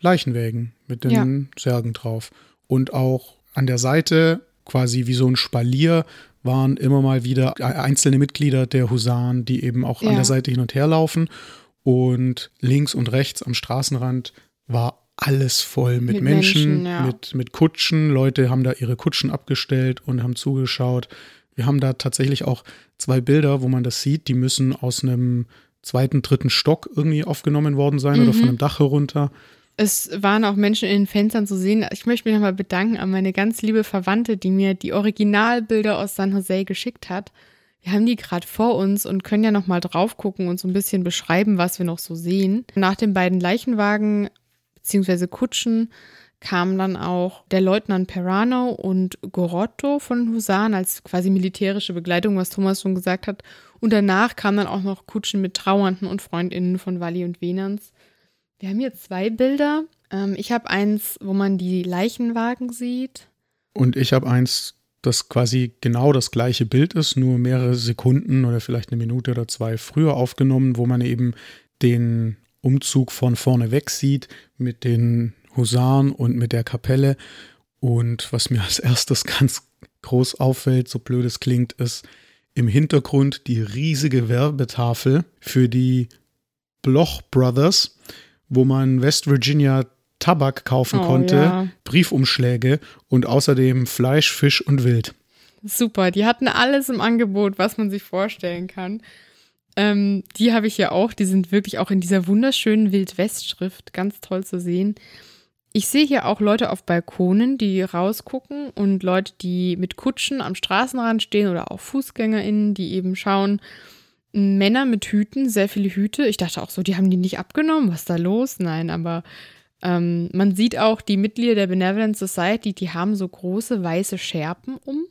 Leichenwägen mit den Ja. Särgen drauf. Und auch an der Seite quasi wie so ein Spalier waren immer mal wieder einzelne Mitglieder der Husaren, die eben auch ja. an der Seite hin und her laufen. Und links und rechts am Straßenrand war alles voll mit, mit Menschen, Menschen ja. mit, mit Kutschen. Leute haben da ihre Kutschen abgestellt und haben zugeschaut. Wir haben da tatsächlich auch zwei Bilder, wo man das sieht. Die müssen aus einem zweiten, dritten Stock irgendwie aufgenommen worden sein mhm. oder von mhm. einem Dach herunter. Es waren auch Menschen in den Fenstern zu sehen. Ich möchte mich nochmal bedanken an meine ganz liebe Verwandte, die mir die Originalbilder aus San Jose geschickt hat. Wir haben die gerade vor uns und können ja nochmal drauf gucken und so ein bisschen beschreiben, was wir noch so sehen. Nach den beiden Leichenwagen bzw. Kutschen kamen dann auch der Leutnant Perano und Gorotto von Husaren als quasi militärische Begleitung, was Thomas schon gesagt hat. Und danach kamen dann auch noch Kutschen mit Trauernden und Freundinnen von Walli und Venans. Wir haben hier zwei Bilder. Ähm, ich habe eins, wo man die Leichenwagen sieht. Und ich habe eins, das quasi genau das gleiche Bild ist, nur mehrere Sekunden oder vielleicht eine Minute oder zwei früher aufgenommen, wo man eben den Umzug von vorne weg sieht mit den Husaren und mit der Kapelle. Und was mir als erstes ganz groß auffällt, so blöd es klingt, ist im Hintergrund die riesige Werbetafel für die Bloch Brothers wo man West Virginia Tabak kaufen oh, konnte, ja. Briefumschläge und außerdem Fleisch, Fisch und Wild. Super, die hatten alles im Angebot, was man sich vorstellen kann. Ähm, die habe ich ja auch, die sind wirklich auch in dieser wunderschönen Wildwest-Schrift, ganz toll zu sehen. Ich sehe hier auch Leute auf Balkonen, die rausgucken und Leute, die mit Kutschen am Straßenrand stehen oder auch FußgängerInnen, die eben schauen, Männer mit Hüten, sehr viele Hüte. Ich dachte auch so, die haben die nicht abgenommen. Was ist da los? Nein, aber ähm, man sieht auch, die Mitglieder der Benevolent Society, die haben so große weiße Schärpen um.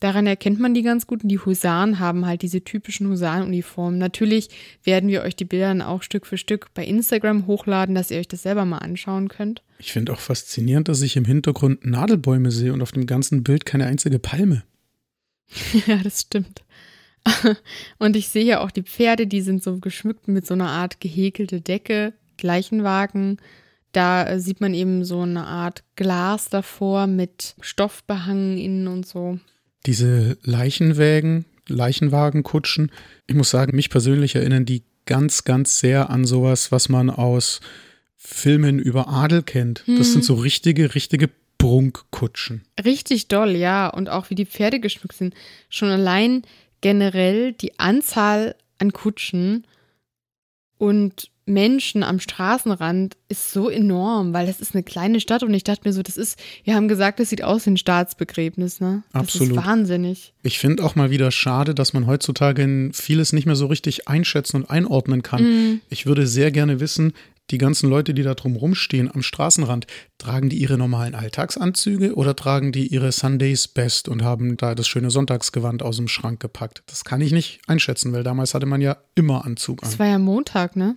Daran erkennt man die ganz gut. Und die Husaren haben halt diese typischen Husarenuniformen. Natürlich werden wir euch die Bilder dann auch Stück für Stück bei Instagram hochladen, dass ihr euch das selber mal anschauen könnt. Ich finde auch faszinierend, dass ich im Hintergrund Nadelbäume sehe und auf dem ganzen Bild keine einzige Palme. ja, das stimmt. und ich sehe ja auch die Pferde, die sind so geschmückt mit so einer Art gehäkelte Decke, Leichenwagen. Da äh, sieht man eben so eine Art Glas davor mit Stoff behangen innen und so. Diese Leichenwägen, Leichenwagenkutschen, ich muss sagen, mich persönlich erinnern die ganz, ganz sehr an sowas, was man aus Filmen über Adel kennt. Das sind hm. so richtige, richtige Prunkkutschen. Richtig doll, ja. Und auch wie die Pferde geschmückt sind. Schon allein generell die Anzahl an Kutschen und Menschen am Straßenrand ist so enorm, weil das ist eine kleine Stadt und ich dachte mir so, das ist, wir haben gesagt, das sieht aus wie ein Staatsbegräbnis, ne? Das Absolut. ist wahnsinnig. Ich finde auch mal wieder schade, dass man heutzutage vieles nicht mehr so richtig einschätzen und einordnen kann. Mm. Ich würde sehr gerne wissen, die ganzen Leute, die da drum rumstehen am Straßenrand, tragen die ihre normalen Alltagsanzüge oder tragen die ihre Sundays Best und haben da das schöne Sonntagsgewand aus dem Schrank gepackt? Das kann ich nicht einschätzen, weil damals hatte man ja immer Anzug an. Das war ja Montag, ne?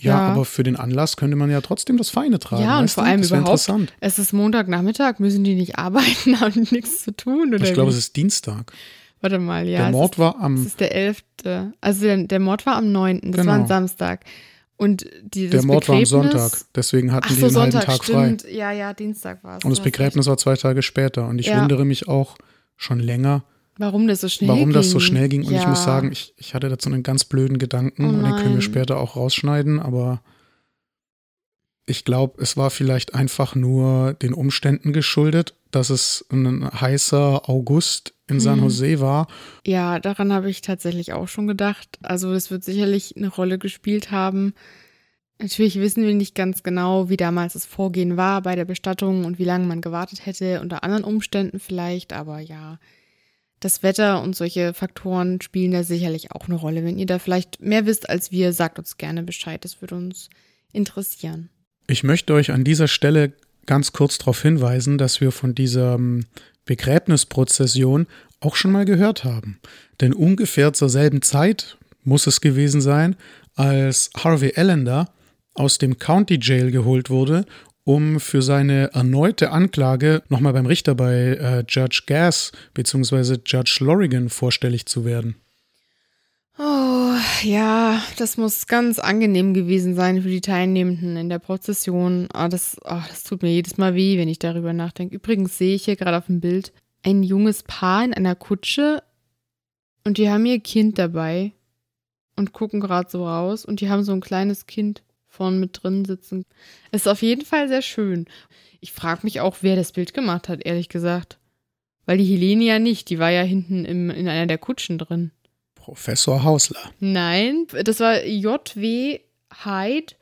Ja, ja, aber für den Anlass könnte man ja trotzdem das Feine tragen. Ja, und vor allem überhaupt, es ist Montagnachmittag, müssen die nicht arbeiten, haben nichts zu tun? Oder ich glaube, es ist Dienstag. Warte mal, ja. Der Mord ist, war am. Das ist der 11. Also der, der Mord war am 9. Das genau. war ein Samstag. Und die, Der Mord war am Sonntag, deswegen hatten so, die einen Sonntag, halben Tag stimmt. frei. Ja, ja, Dienstag war es. Und das Begräbnis war zwei Tage später. Und ich ja. wundere mich auch schon länger, warum das so schnell warum ging. das so schnell ging. Und ja. ich muss sagen, ich, ich hatte dazu einen ganz blöden Gedanken oh und den können wir später auch rausschneiden, aber ich glaube, es war vielleicht einfach nur den Umständen geschuldet, dass es ein heißer August in San mhm. Jose war. Ja, daran habe ich tatsächlich auch schon gedacht. Also das wird sicherlich eine Rolle gespielt haben. Natürlich wissen wir nicht ganz genau, wie damals das Vorgehen war bei der Bestattung und wie lange man gewartet hätte, unter anderen Umständen vielleicht, aber ja, das Wetter und solche Faktoren spielen da sicherlich auch eine Rolle. Wenn ihr da vielleicht mehr wisst als wir, sagt uns gerne Bescheid, das würde uns interessieren. Ich möchte euch an dieser Stelle ganz kurz darauf hinweisen, dass wir von dieser Begräbnisprozession auch schon mal gehört haben. Denn ungefähr zur selben Zeit muss es gewesen sein, als Harvey Allender aus dem County Jail geholt wurde, um für seine erneute Anklage nochmal beim Richter bei äh, Judge Gass bzw. Judge Lorigan vorstellig zu werden. Oh, ja, das muss ganz angenehm gewesen sein für die Teilnehmenden in der Prozession. Oh, das, oh, das tut mir jedes Mal weh, wenn ich darüber nachdenke. Übrigens sehe ich hier gerade auf dem Bild ein junges Paar in einer Kutsche und die haben ihr Kind dabei und gucken gerade so raus und die haben so ein kleines Kind vorne mit drin sitzen. Ist auf jeden Fall sehr schön. Ich frage mich auch, wer das Bild gemacht hat, ehrlich gesagt. Weil die Helene ja nicht, die war ja hinten im, in einer der Kutschen drin. Professor Hausler. Nein, das war J.W. Hyde,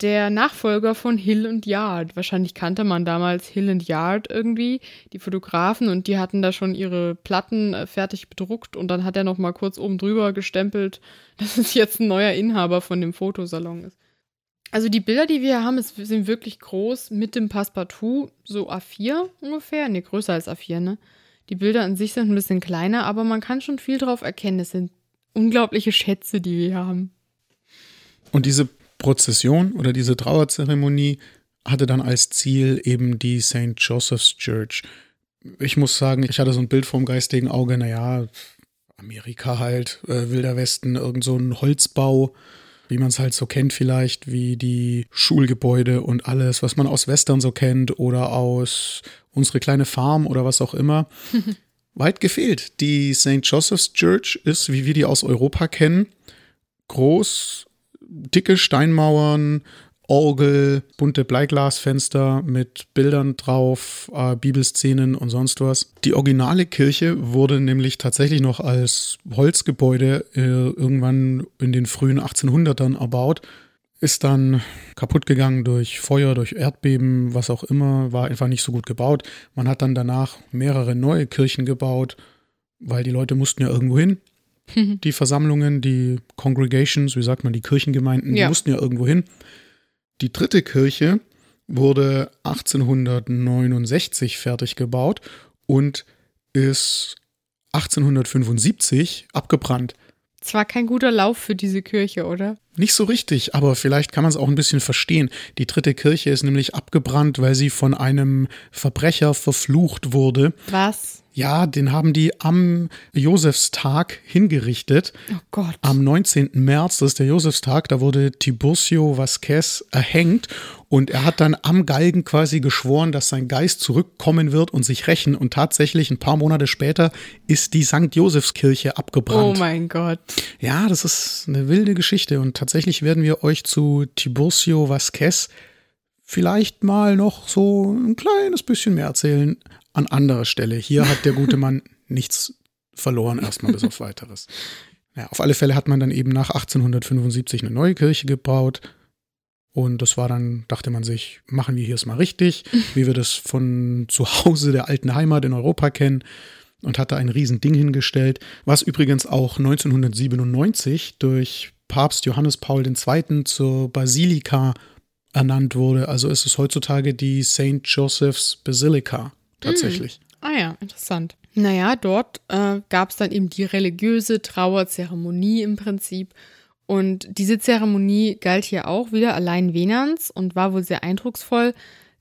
der Nachfolger von Hill und Yard. Wahrscheinlich kannte man damals Hill und Yard irgendwie, die Fotografen, und die hatten da schon ihre Platten äh, fertig bedruckt und dann hat er noch mal kurz oben drüber gestempelt, dass es jetzt ein neuer Inhaber von dem Fotosalon ist. Also die Bilder, die wir haben, sind wirklich groß mit dem Passepartout, so A4 ungefähr, ne, größer als A4, ne? Die Bilder an sich sind ein bisschen kleiner, aber man kann schon viel drauf erkennen. Es sind unglaubliche Schätze, die wir haben. Und diese Prozession oder diese Trauerzeremonie hatte dann als Ziel eben die St. Joseph's Church. Ich muss sagen, ich hatte so ein Bild vorm geistigen Auge, naja, Amerika halt, äh, Wilder Westen, irgend so ein Holzbau, wie man es halt so kennt vielleicht, wie die Schulgebäude und alles, was man aus Western so kennt oder aus unsere kleine Farm oder was auch immer. Weit gefehlt. Die St. Joseph's Church ist, wie wir die aus Europa kennen, groß, dicke Steinmauern, Orgel, bunte Bleiglasfenster mit Bildern drauf, äh, Bibelszenen und sonst was. Die originale Kirche wurde nämlich tatsächlich noch als Holzgebäude äh, irgendwann in den frühen 1800ern erbaut. Ist dann kaputt gegangen durch Feuer, durch Erdbeben, was auch immer, war einfach nicht so gut gebaut. Man hat dann danach mehrere neue Kirchen gebaut, weil die Leute mussten ja irgendwo hin. Die Versammlungen, die Congregations, wie sagt man, die Kirchengemeinden, ja. die mussten ja irgendwo hin. Die dritte Kirche wurde 1869 fertig gebaut und ist 1875 abgebrannt. Es war kein guter Lauf für diese Kirche, oder? Nicht so richtig, aber vielleicht kann man es auch ein bisschen verstehen. Die dritte Kirche ist nämlich abgebrannt, weil sie von einem Verbrecher verflucht wurde. Was? Ja, den haben die am Josefstag hingerichtet. Oh Gott. Am 19. März, das ist der Josefstag, da wurde Tiburcio Vasquez erhängt und er hat dann am Galgen quasi geschworen, dass sein Geist zurückkommen wird und sich rächen. Und tatsächlich ein paar Monate später ist die St. Josefskirche abgebrannt. Oh mein Gott. Ja, das ist eine wilde Geschichte und tatsächlich werden wir euch zu Tiburcio Vasquez vielleicht mal noch so ein kleines bisschen mehr erzählen an anderer Stelle. Hier hat der gute Mann nichts verloren, erstmal bis auf weiteres. Ja, auf alle Fälle hat man dann eben nach 1875 eine neue Kirche gebaut. Und das war dann, dachte man sich, machen wir hier es mal richtig, wie wir das von zu Hause der alten Heimat in Europa kennen. Und hat da ein Riesending hingestellt, was übrigens auch 1997 durch Papst Johannes Paul II. zur Basilika ernannt wurde. Also ist es heutzutage die St. Joseph's Basilica tatsächlich. Mm. Ah ja, interessant. Naja, dort äh, gab es dann eben die religiöse Trauerzeremonie im Prinzip. Und diese Zeremonie galt hier auch wieder allein Venans und war wohl sehr eindrucksvoll.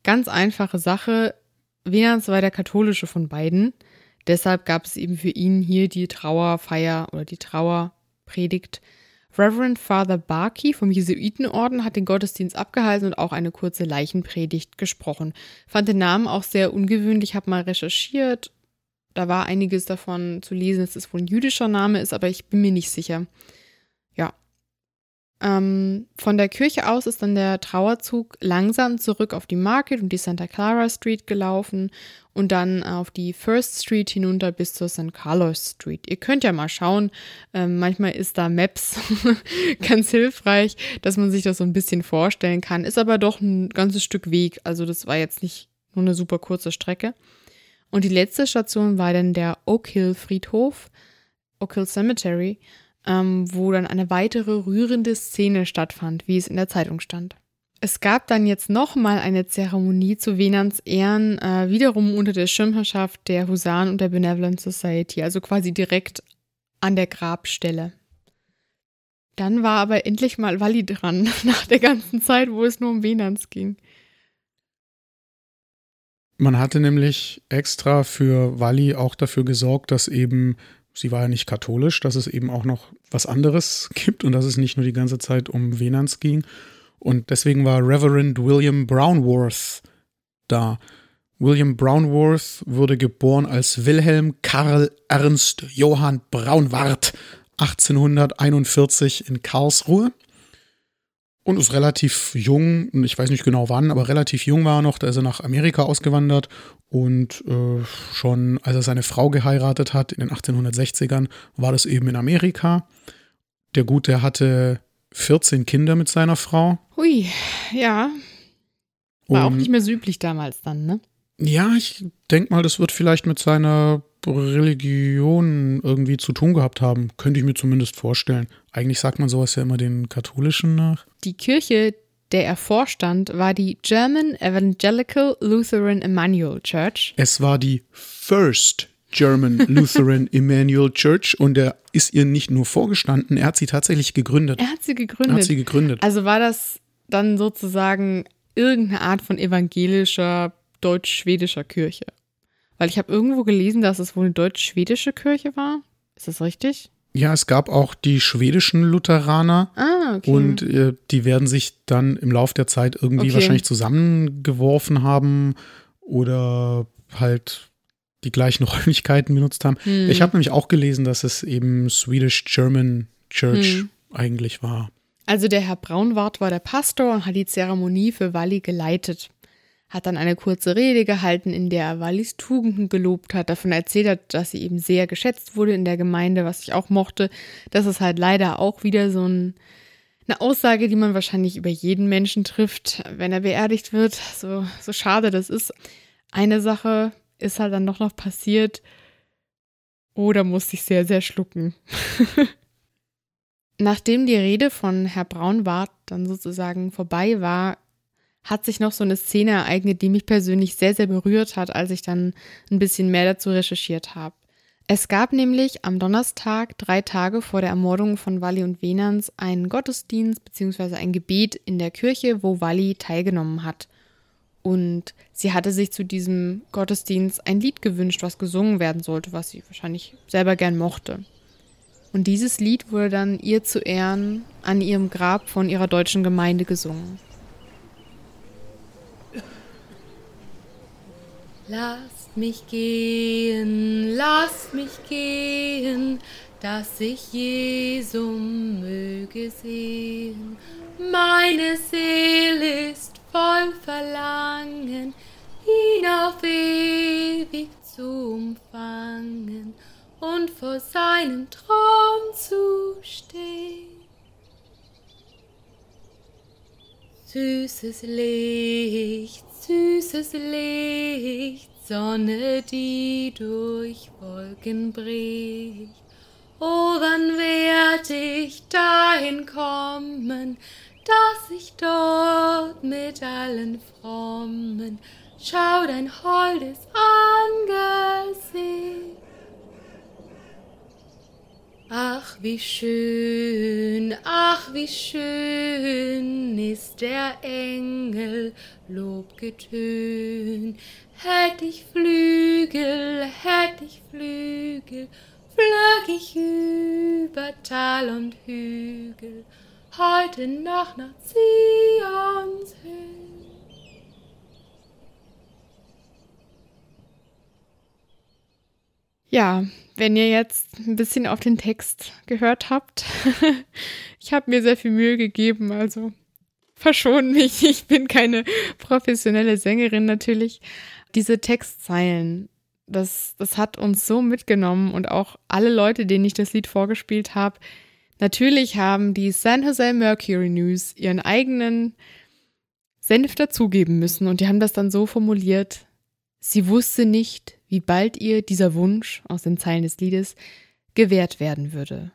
Ganz einfache Sache. Venans war der katholische von beiden. Deshalb gab es eben für ihn hier die Trauerfeier oder die Trauerpredigt. Reverend Father Barkey vom Jesuitenorden hat den Gottesdienst abgehalten und auch eine kurze Leichenpredigt gesprochen. Fand den Namen auch sehr ungewöhnlich, habe mal recherchiert. Da war einiges davon zu lesen, dass es wohl ein jüdischer Name ist, aber ich bin mir nicht sicher. Ähm, von der Kirche aus ist dann der Trauerzug langsam zurück auf die Market und die Santa Clara Street gelaufen und dann auf die First Street hinunter bis zur St. Carlos Street. Ihr könnt ja mal schauen, ähm, manchmal ist da Maps ganz hilfreich, dass man sich das so ein bisschen vorstellen kann. Ist aber doch ein ganzes Stück Weg, also das war jetzt nicht nur eine super kurze Strecke. Und die letzte Station war dann der Oak Hill Friedhof, Oak Hill Cemetery, ähm, wo dann eine weitere rührende Szene stattfand, wie es in der Zeitung stand. Es gab dann jetzt nochmal eine Zeremonie zu Venans Ehren, äh, wiederum unter der Schirmherrschaft der Husaren und der Benevolent Society, also quasi direkt an der Grabstelle. Dann war aber endlich mal Walli dran, nach der ganzen Zeit, wo es nur um Venans ging. Man hatte nämlich extra für Walli auch dafür gesorgt, dass eben sie war ja nicht katholisch, dass es eben auch noch was anderes gibt und dass es nicht nur die ganze Zeit um Venans ging. Und deswegen war Reverend William Brownworth da. William Brownworth wurde geboren als Wilhelm Karl Ernst Johann Braunwart 1841 in Karlsruhe und ist relativ jung, ich weiß nicht genau wann, aber relativ jung war er noch, da ist er nach Amerika ausgewandert und äh, schon als er seine Frau geheiratet hat in den 1860ern, war das eben in Amerika. Der Gute hatte 14 Kinder mit seiner Frau. Hui, ja. War und, auch nicht mehr so üblich damals dann, ne? Ja, ich denke mal, das wird vielleicht mit seiner Religion irgendwie zu tun gehabt haben. Könnte ich mir zumindest vorstellen. Eigentlich sagt man sowas ja immer den Katholischen nach. Die Kirche, der er vorstand, war die German Evangelical Lutheran Emmanuel Church. Es war die First German Lutheran Emmanuel Church und er ist ihr nicht nur vorgestanden, er hat sie tatsächlich gegründet. Er hat sie gegründet. Er hat sie gegründet. Also war das dann sozusagen irgendeine Art von evangelischer deutsch-schwedischer Kirche? Weil ich habe irgendwo gelesen, dass es wohl eine deutsch-schwedische Kirche war. Ist das richtig? Ja, es gab auch die schwedischen Lutheraner. Ah, okay. Und äh, die werden sich dann im Laufe der Zeit irgendwie okay. wahrscheinlich zusammengeworfen haben oder halt die gleichen Räumlichkeiten benutzt haben. Hm. Ich habe nämlich auch gelesen, dass es eben Swedish German Church hm. eigentlich war. Also der Herr Braunwart war der Pastor und hat die Zeremonie für Walli geleitet hat dann eine kurze Rede gehalten, in der er Wallis Tugenden gelobt hat, davon erzählt hat, dass sie eben sehr geschätzt wurde in der Gemeinde, was ich auch mochte. Das ist halt leider auch wieder so ein, eine Aussage, die man wahrscheinlich über jeden Menschen trifft, wenn er beerdigt wird. So, so schade das ist. Eine Sache ist halt dann doch noch passiert. Oder oh, musste ich sehr, sehr schlucken. Nachdem die Rede von Herr Braunwart dann sozusagen vorbei war, hat sich noch so eine Szene ereignet, die mich persönlich sehr, sehr berührt hat, als ich dann ein bisschen mehr dazu recherchiert habe. Es gab nämlich am Donnerstag, drei Tage vor der Ermordung von Walli und Venans, einen Gottesdienst bzw. ein Gebet in der Kirche, wo Walli teilgenommen hat. Und sie hatte sich zu diesem Gottesdienst ein Lied gewünscht, was gesungen werden sollte, was sie wahrscheinlich selber gern mochte. Und dieses Lied wurde dann ihr zu Ehren an ihrem Grab von ihrer deutschen Gemeinde gesungen. Lasst mich gehen, lasst mich gehen, dass ich Jesum möge sehen. Meine Seele ist voll Verlangen, ihn auf ewig zu umfangen und vor seinem Thron zu stehen. Süßes Licht, süßes Licht, Sonne, die durch Wolken bricht. Oh, wann werd ich dahin kommen, dass ich dort mit allen Frommen schau dein holdes Angesicht. Ach, wie schön, ach, wie schön ist der Engel Lobgetön. Hätt ich Flügel, hätt ich Flügel, flög ich über Tal und Hügel, heute Nacht nach Zions Höhe. Ja, wenn ihr jetzt ein bisschen auf den Text gehört habt, ich habe mir sehr viel Mühe gegeben, also verschont mich, ich bin keine professionelle Sängerin natürlich. Diese Textzeilen, das, das hat uns so mitgenommen und auch alle Leute, denen ich das Lied vorgespielt habe. Natürlich haben die San Jose Mercury News ihren eigenen Senf dazugeben müssen und die haben das dann so formuliert. Sie wusste nicht, wie bald ihr dieser Wunsch aus den Zeilen des Liedes gewährt werden würde.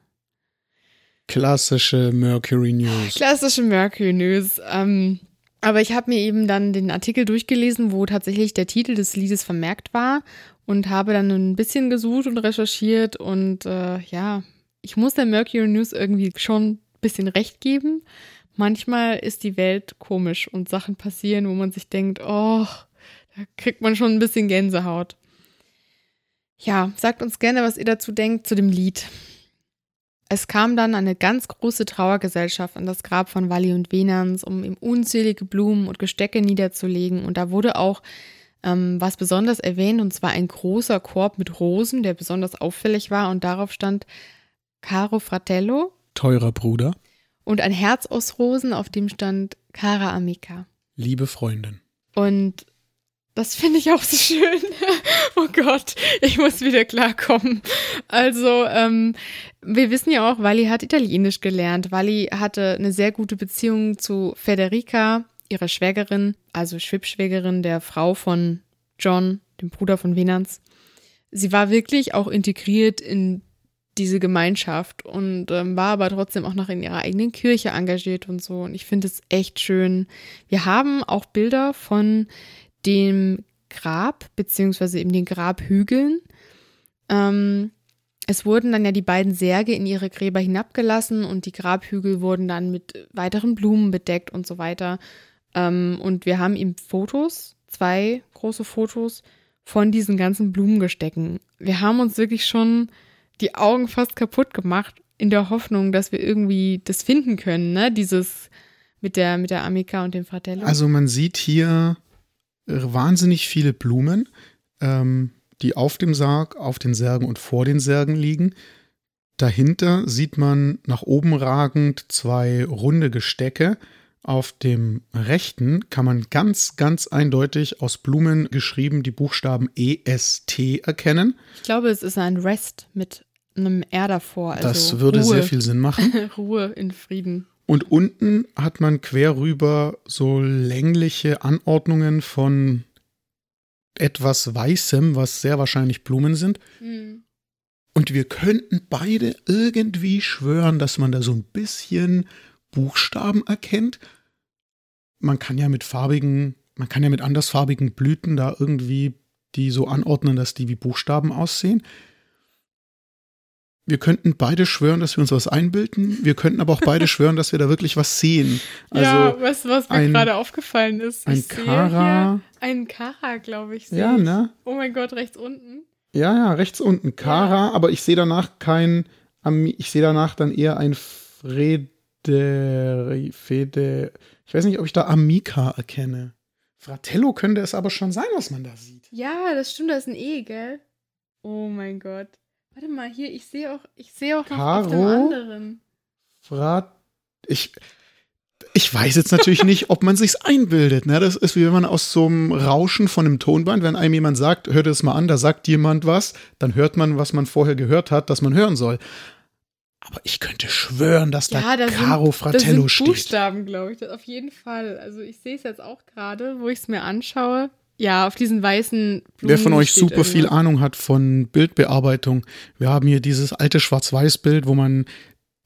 Klassische Mercury News. Klassische Mercury News. Ähm, aber ich habe mir eben dann den Artikel durchgelesen, wo tatsächlich der Titel des Liedes vermerkt war und habe dann ein bisschen gesucht und recherchiert und äh, ja, ich muss der Mercury News irgendwie schon ein bisschen recht geben. Manchmal ist die Welt komisch und Sachen passieren, wo man sich denkt, oh, da kriegt man schon ein bisschen Gänsehaut. Ja, sagt uns gerne, was ihr dazu denkt zu dem Lied. Es kam dann eine ganz große Trauergesellschaft an das Grab von Walli und Venans, um ihm unzählige Blumen und Gestecke niederzulegen. Und da wurde auch ähm, was besonders erwähnt, und zwar ein großer Korb mit Rosen, der besonders auffällig war. Und darauf stand Caro Fratello. Teurer Bruder. Und ein Herz aus Rosen, auf dem stand Cara Amica. Liebe Freundin. Und das finde ich auch so schön. oh Gott, ich muss wieder klarkommen. Also, ähm, wir wissen ja auch, Wally hat Italienisch gelernt. Wally hatte eine sehr gute Beziehung zu Federica, ihrer Schwägerin, also Schwibschwägerin der Frau von John, dem Bruder von Venans. Sie war wirklich auch integriert in diese Gemeinschaft und ähm, war aber trotzdem auch noch in ihrer eigenen Kirche engagiert und so. Und ich finde es echt schön. Wir haben auch Bilder von dem Grab, beziehungsweise eben den Grabhügeln. Ähm, es wurden dann ja die beiden Särge in ihre Gräber hinabgelassen und die Grabhügel wurden dann mit weiteren Blumen bedeckt und so weiter. Ähm, und wir haben ihm Fotos, zwei große Fotos von diesen ganzen Blumengestecken. Wir haben uns wirklich schon die Augen fast kaputt gemacht in der Hoffnung, dass wir irgendwie das finden können, ne? Dieses mit der, mit der Amica und dem Fratello. Also man sieht hier wahnsinnig viele Blumen, ähm, die auf dem Sarg, auf den Särgen und vor den Särgen liegen. Dahinter sieht man nach oben ragend zwei runde Gestecke. Auf dem rechten kann man ganz, ganz eindeutig aus Blumen geschrieben die Buchstaben EST erkennen. Ich glaube, es ist ein Rest mit einem R davor. Also das würde Ruhe. sehr viel Sinn machen. Ruhe in Frieden. Und unten hat man quer rüber so längliche Anordnungen von etwas Weißem, was sehr wahrscheinlich Blumen sind. Mhm. Und wir könnten beide irgendwie schwören, dass man da so ein bisschen Buchstaben erkennt. Man kann ja mit farbigen, man kann ja mit andersfarbigen Blüten da irgendwie die so anordnen, dass die wie Buchstaben aussehen. Wir könnten beide schwören, dass wir uns was einbilden. Wir könnten aber auch beide schwören, dass wir da wirklich was sehen. Also ja, du, was mir gerade aufgefallen ist? Ein Kara. Ein Kara, glaube ich. Ja, ich. ne? Oh mein Gott, rechts unten. Ja, ja, rechts unten. Kara, ja. aber ich sehe danach kein, ich sehe danach dann eher ein Frede, Fede, ich weiß nicht, ob ich da Amica erkenne. Fratello könnte es aber schon sein, was man da sieht. Ja, das stimmt, da ist ein E, gell? Oh mein Gott. Warte mal, hier, ich sehe auch, ich sehe auch Caro, noch auf dem anderen. Frat, ich, ich weiß jetzt natürlich nicht, ob man sich's einbildet. Ne? Das ist wie wenn man aus so einem Rauschen von einem Tonband, wenn einem jemand sagt, hört es mal an, da sagt jemand was, dann hört man, was man vorher gehört hat, dass man hören soll. Aber ich könnte schwören, dass ja, da, da Caro sind, Fratello das sind steht. Buchstaben, glaube ich, auf jeden Fall. Also ich sehe es jetzt auch gerade, wo ich es mir anschaue. Ja, auf diesen weißen Blumen Wer von euch super viel irgendwas. Ahnung hat von Bildbearbeitung, wir haben hier dieses alte Schwarz-Weiß-Bild, wo man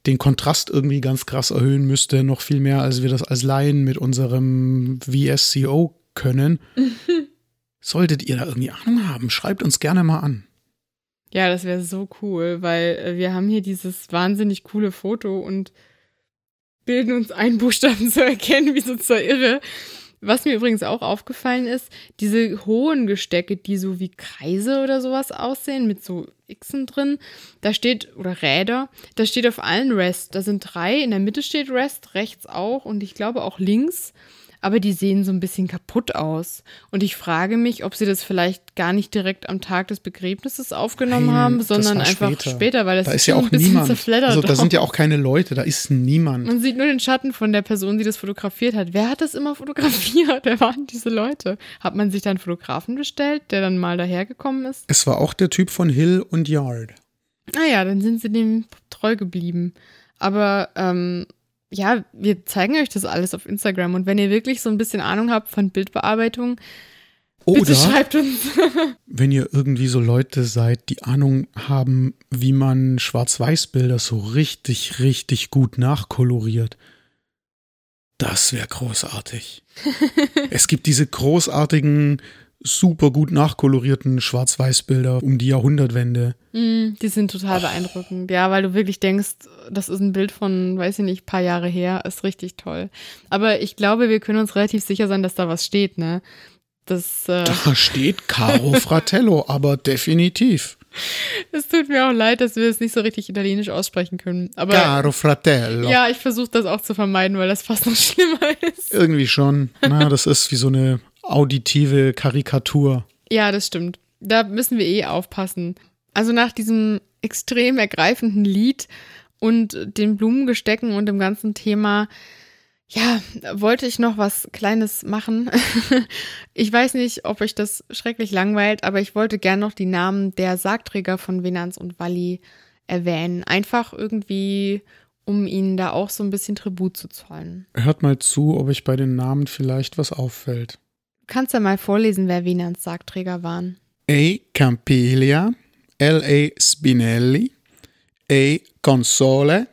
den Kontrast irgendwie ganz krass erhöhen müsste, noch viel mehr, als wir das als Laien mit unserem VSCO können. Solltet ihr da irgendwie Ahnung haben, schreibt uns gerne mal an. Ja, das wäre so cool, weil äh, wir haben hier dieses wahnsinnig coole Foto und bilden uns ein, Buchstaben zu erkennen, wie so zur Irre. Was mir übrigens auch aufgefallen ist, diese hohen Gestecke, die so wie Kreise oder sowas aussehen, mit so Xen drin, da steht, oder Räder, da steht auf allen Rest. Da sind drei, in der Mitte steht Rest, rechts auch und ich glaube auch links. Aber die sehen so ein bisschen kaputt aus. Und ich frage mich, ob sie das vielleicht gar nicht direkt am Tag des Begräbnisses aufgenommen Nein, haben, sondern einfach später. später, weil das Da ist ja auch ein bisschen niemand. zerfleddert. Also da sind ja auch keine Leute, da ist niemand. Man sieht nur den Schatten von der Person, die das fotografiert hat. Wer hat das immer fotografiert? Wer waren diese Leute? Hat man sich da einen Fotografen bestellt, der dann mal dahergekommen ist? Es war auch der Typ von Hill und Yard. Naja, dann sind sie dem treu geblieben. Aber ähm, ja, wir zeigen euch das alles auf Instagram. Und wenn ihr wirklich so ein bisschen Ahnung habt von Bildbearbeitung, bitte Oder schreibt uns. wenn ihr irgendwie so Leute seid, die Ahnung haben, wie man Schwarz-Weiß-Bilder so richtig, richtig gut nachkoloriert. Das wäre großartig. es gibt diese großartigen, super gut nachkolorierten Schwarz-Weiß-Bilder um die Jahrhundertwende. Mm, die sind total beeindruckend. Ja, weil du wirklich denkst, das ist ein Bild von, weiß ich nicht, paar Jahre her. Ist richtig toll. Aber ich glaube, wir können uns relativ sicher sein, dass da was steht, ne? Das, äh, Da steht Caro Fratello, aber definitiv. Es tut mir auch leid, dass wir es nicht so richtig italienisch aussprechen können. Aber Caro fratello. ja, ich versuche das auch zu vermeiden, weil das fast noch schlimmer ist. Irgendwie schon. Na, das ist wie so eine auditive Karikatur. Ja, das stimmt. Da müssen wir eh aufpassen. Also nach diesem extrem ergreifenden Lied und den Blumengestecken und dem ganzen Thema, ja, wollte ich noch was Kleines machen. ich weiß nicht, ob euch das schrecklich langweilt, aber ich wollte gern noch die Namen der Sargträger von Venans und Walli erwähnen. Einfach irgendwie, um ihnen da auch so ein bisschen Tribut zu zollen. Hört mal zu, ob euch bei den Namen vielleicht was auffällt. Du kannst ja mal vorlesen, wer Venans Sargträger waren. A. Campilia, L.A. Spinelli, A. Console,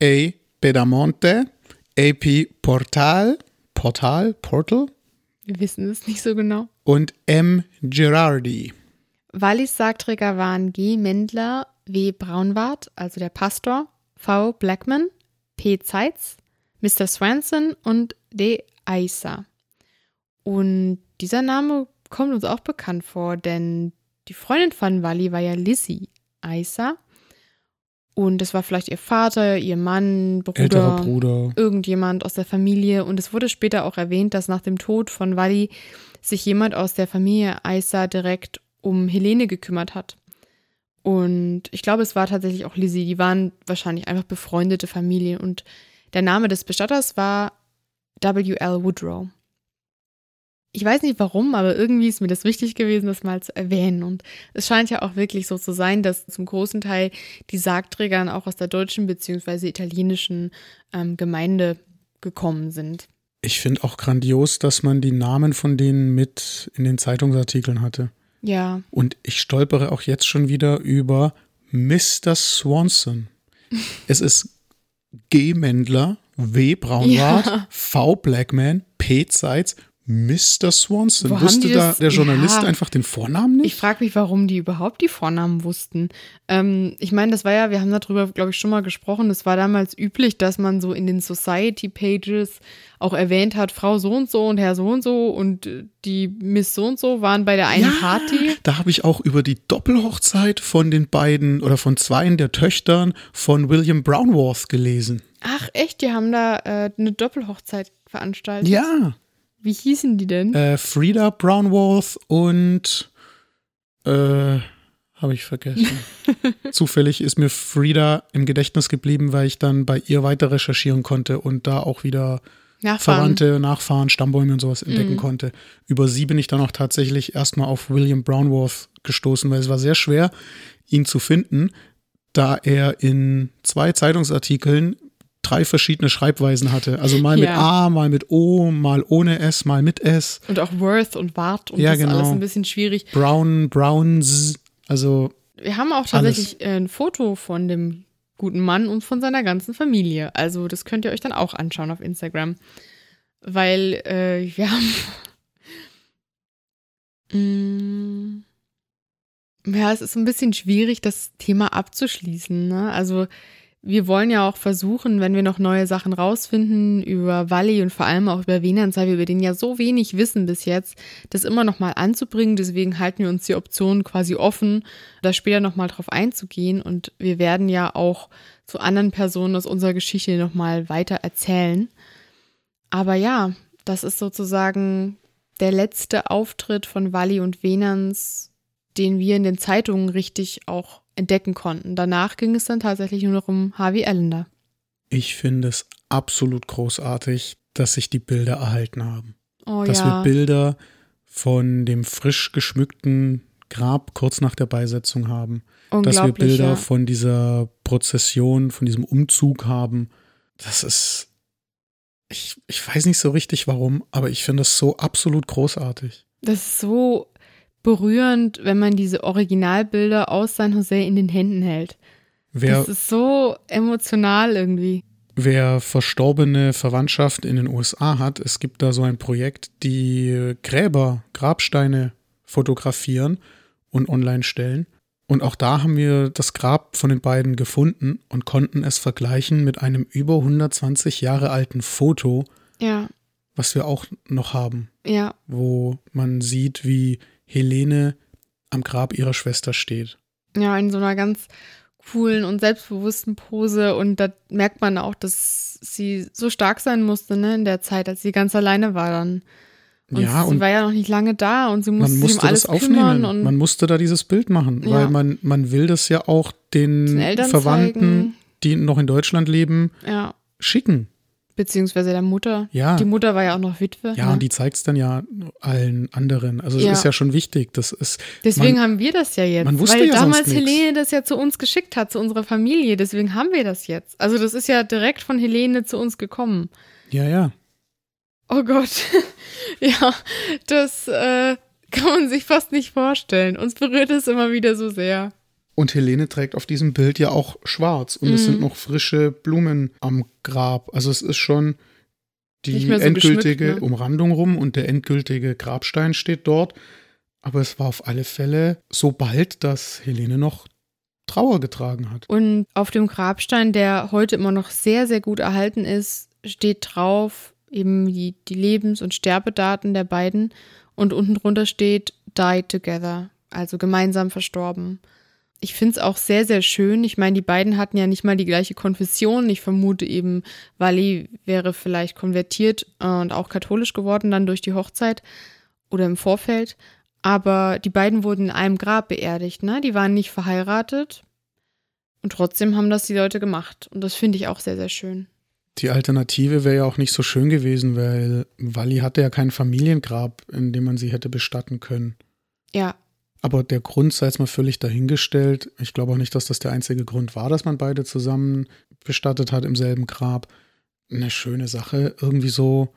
A. Pedamonte, A.P. Portal, Portal, Portal Wir wissen es nicht so genau. und M. Girardi. Wallis Sargträger waren G. Mendler, W. Braunwart, also der Pastor, V. Blackman, P. Zeitz, Mr. Swanson und D. Aisa. Und dieser Name kommt uns auch bekannt vor, denn die Freundin von Walli war ja Lizzie Aisa. Und das war vielleicht ihr Vater, ihr Mann, Bruder, Älterer Bruder. irgendjemand aus der Familie. Und es wurde später auch erwähnt, dass nach dem Tod von Walli sich jemand aus der Familie Aisa direkt um Helene gekümmert hat. Und ich glaube, es war tatsächlich auch Lizzie. Die waren wahrscheinlich einfach befreundete Familien. Und der Name des Bestatters war W.L. Woodrow. Ich weiß nicht warum, aber irgendwie ist mir das wichtig gewesen, das mal zu erwähnen. Und es scheint ja auch wirklich so zu sein, dass zum großen Teil die Sargträger dann auch aus der deutschen bzw. italienischen ähm, Gemeinde gekommen sind. Ich finde auch grandios, dass man die Namen von denen mit in den Zeitungsartikeln hatte. Ja, Und ich stolpere auch jetzt schon wieder über Mr. Swanson. es ist G. Mendler, W. Braunwart, Ja. V. Blackman, P. Zeitz, Mr. Swanson. Wo Wusste da der Journalist Ja. einfach den Vornamen ich nicht? frage mich, warum die überhaupt die Vornamen wussten. Ähm, ich meine, das war ja, wir haben darüber, glaube ich, schon mal gesprochen. Es war damals üblich, dass man so in den Society Pages auch erwähnt hat, Frau so und so und Herr so und so und äh, die Miss so und so waren bei der einen Party. Da habe ich auch über die Doppelhochzeit von den beiden oder von zweien der Töchtern von William Brownworth gelesen. Ach echt, die haben da äh, eine Doppelhochzeit veranstaltet. Ja. Wie hießen die denn? Äh, Frida Brownworth und äh, habe ich vergessen. Zufällig ist mir Frida im Gedächtnis geblieben, weil ich dann bei ihr weiter recherchieren konnte und da auch wieder Nachfahren. Verwandte, Nachfahren, Stammbäume und sowas entdecken Mhm. konnte. Über sie bin ich dann auch tatsächlich erstmal auf William Brownworth gestoßen, weil es war sehr schwer, ihn zu finden, da er in zwei Zeitungsartikeln drei verschiedene Schreibweisen hatte. Also mal mit Ja. A, mal mit O, mal ohne S, mal mit S. Und auch Worth und Wart und Ja, das ist alles genau. ein bisschen schwierig. Brown, Browns, also Wir haben auch Alles. tatsächlich äh, ein Foto von dem guten Mann und von seiner ganzen Familie. Also das könnt ihr euch dann auch anschauen auf Instagram. Weil äh, wir haben. Mm. ja, es ist ein bisschen schwierig, das Thema abzuschließen. Ne? Also wir wollen ja auch versuchen, wenn wir noch neue Sachen rausfinden über Walli und vor allem auch über Venans, weil wir über den ja so wenig wissen bis jetzt, das immer noch mal anzubringen. Deswegen halten wir uns die Option quasi offen, da später noch mal drauf einzugehen. Und wir werden ja auch zu anderen Personen aus unserer Geschichte noch mal weiter erzählen. Aber ja, das ist sozusagen der letzte Auftritt von Walli und Venans, den wir in den Zeitungen richtig auch entdecken konnten. Danach ging es dann tatsächlich nur noch um Harvey Allender. ich finde es absolut großartig, dass sich die Bilder erhalten haben. Oh dass ja. wir Bilder von dem frisch geschmückten Grab kurz nach der Beisetzung haben. Dass wir Bilder ja. von dieser Prozession, von diesem Umzug haben. Das ist. Ich, ich weiß nicht so richtig warum, aber ich finde das so absolut großartig. Das ist so berührend, wenn man diese Originalbilder aus San Jose in den Händen hält. Wer, Das ist so emotional irgendwie. wer verstorbene Verwandtschaft in den USA hat, es gibt da so ein Projekt, die Gräber, Grabsteine fotografieren und online stellen. Und auch da haben wir das Grab von den beiden gefunden und konnten es vergleichen mit einem über 120 Jahre alten Foto, Ja, was wir auch noch haben, ja, wo man sieht, wie Helene am Grab ihrer Schwester steht. Ja, in so einer ganz coolen und selbstbewussten Pose. Und da merkt man auch, dass sie so stark sein musste, ne, in der Zeit, als sie ganz alleine war dann. Und ja, sie und war ja noch nicht lange da und sie musste, man musste sich um alles das aufnehmen. und Man musste da dieses Bild machen, Ja. weil man, man will das ja auch den, Den Verwandten, zeigen. die noch in Deutschland leben, ja, schicken. Beziehungsweise der Mutter. Ja. Die Mutter war ja auch noch Witwe. Ja, ne? und die zeigt es dann ja allen anderen. Also es Ja. ist ja schon wichtig. Das ist, Deswegen man, haben wir das ja jetzt. man wusste weil ja damals sonst. Helene das ja zu uns geschickt hat, zu unserer Familie. Deswegen haben wir das jetzt. Also das ist ja direkt von Helene zu uns gekommen. ja, ja. Oh Gott. ja, das äh, kann man sich fast nicht vorstellen. Uns berührt es immer wieder so sehr. Und Helene trägt auf diesem Bild ja auch schwarz und es Mhm. sind noch frische Blumen am Grab. Also es ist schon die so endgültige ne? Umrandung rum und der endgültige Grabstein steht dort. Aber es war auf alle Fälle so bald, dass Helene noch Trauer getragen hat. Und auf dem Grabstein, der heute immer noch sehr, sehr gut erhalten ist, steht drauf eben die, die Lebens- und Sterbedaten der beiden. Und unten drunter steht Died Together, also gemeinsam verstorben. Ich finde es auch sehr, sehr schön. Ich meine, die beiden hatten ja nicht mal die gleiche Konfession. Ich vermute eben, Wally wäre vielleicht konvertiert äh, und auch katholisch geworden dann durch die Hochzeit oder im Vorfeld. Aber die beiden wurden in einem Grab beerdigt, ne? Die waren nicht verheiratet. Und trotzdem haben das die Leute gemacht. Und das finde ich auch sehr, sehr schön. Die Alternative wäre ja auch nicht so schön gewesen, weil Wally hatte ja kein Familiengrab, in dem man sie hätte bestatten können. Ja, Aber der Grund sei jetzt mal völlig dahingestellt. Ich glaube auch nicht, dass das der einzige Grund war, dass man beide zusammen bestattet hat im selben Grab. Eine schöne Sache. Irgendwie so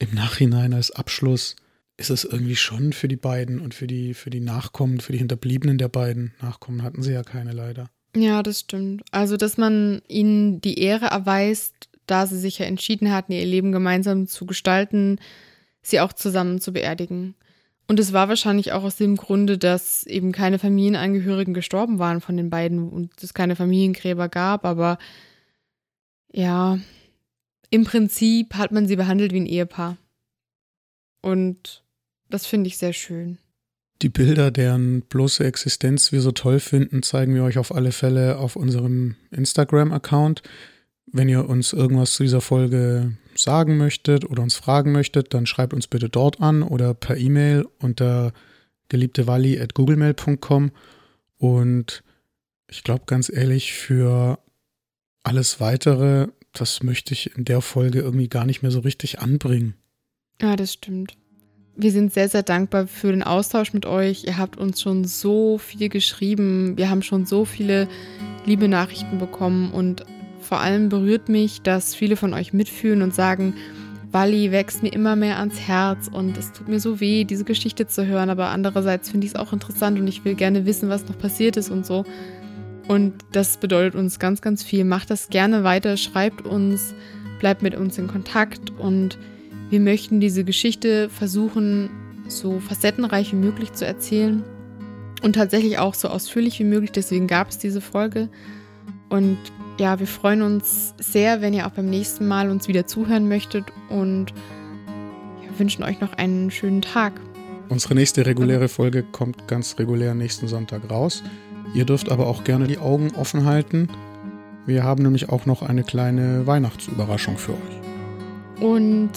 im Nachhinein als Abschluss ist es irgendwie schon für die beiden und für die, für die Nachkommen, für die Hinterbliebenen der beiden. Nachkommen hatten sie ja keine leider. ja, das stimmt. Also, dass man ihnen die Ehre erweist, da sie sich ja entschieden hatten, ihr Leben gemeinsam zu gestalten, sie auch zusammen zu beerdigen. Und es war wahrscheinlich auch aus dem Grunde, dass eben keine Familienangehörigen gestorben waren von den beiden und es keine Familiengräber gab, aber ja, im Prinzip hat man sie behandelt wie ein Ehepaar. Und das finde ich sehr schön. Die Bilder, deren bloße Existenz wir so toll finden, zeigen wir euch auf alle Fälle auf unserem Instagram-Account. Wenn ihr uns irgendwas zu dieser Folge sagen möchtet oder uns fragen möchtet, dann schreibt uns bitte dort an oder per E-Mail unter geliebtewalli.googlemail.com. Und ich glaube ganz ehrlich, für alles weitere, das möchte ich in der Folge irgendwie gar nicht mehr so richtig anbringen. Ja, das stimmt. Wir sind sehr, sehr dankbar für den Austausch mit euch. Ihr habt uns schon so viel geschrieben. Wir haben schon so viele liebe Nachrichten bekommen. Und vor allem berührt mich, dass viele von euch mitfühlen und sagen, Wally wächst mir immer mehr ans Herz und es tut mir so weh, diese Geschichte zu hören. Aber andererseits finde ich es auch interessant und ich will gerne wissen, was noch passiert ist und so. Und das bedeutet uns ganz, ganz viel. Macht das gerne weiter, schreibt uns, bleibt mit uns in Kontakt und wir möchten diese Geschichte versuchen, so facettenreich wie möglich zu erzählen und tatsächlich auch so ausführlich wie möglich. Deswegen gab es diese Folge. Und ja, wir freuen uns sehr, wenn ihr auch beim nächsten Mal uns wieder zuhören möchtet und ja, wünschen euch noch einen schönen Tag. Unsere nächste reguläre Folge kommt ganz regulär nächsten Sonntag raus. Ihr dürft aber auch gerne die Augen offen halten. Wir haben nämlich auch noch eine kleine Weihnachtsüberraschung für euch. Und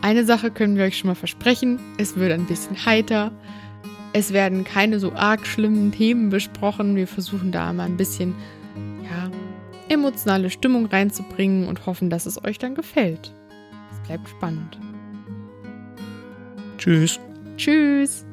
eine Sache können wir euch schon mal versprechen. Es wird ein bisschen heiter. Es werden keine so arg schlimmen Themen besprochen. Wir versuchen da mal ein bisschen, ja, emotionale Stimmung reinzubringen und hoffen, dass es euch dann gefällt. Es bleibt spannend. Tschüss. Tschüss!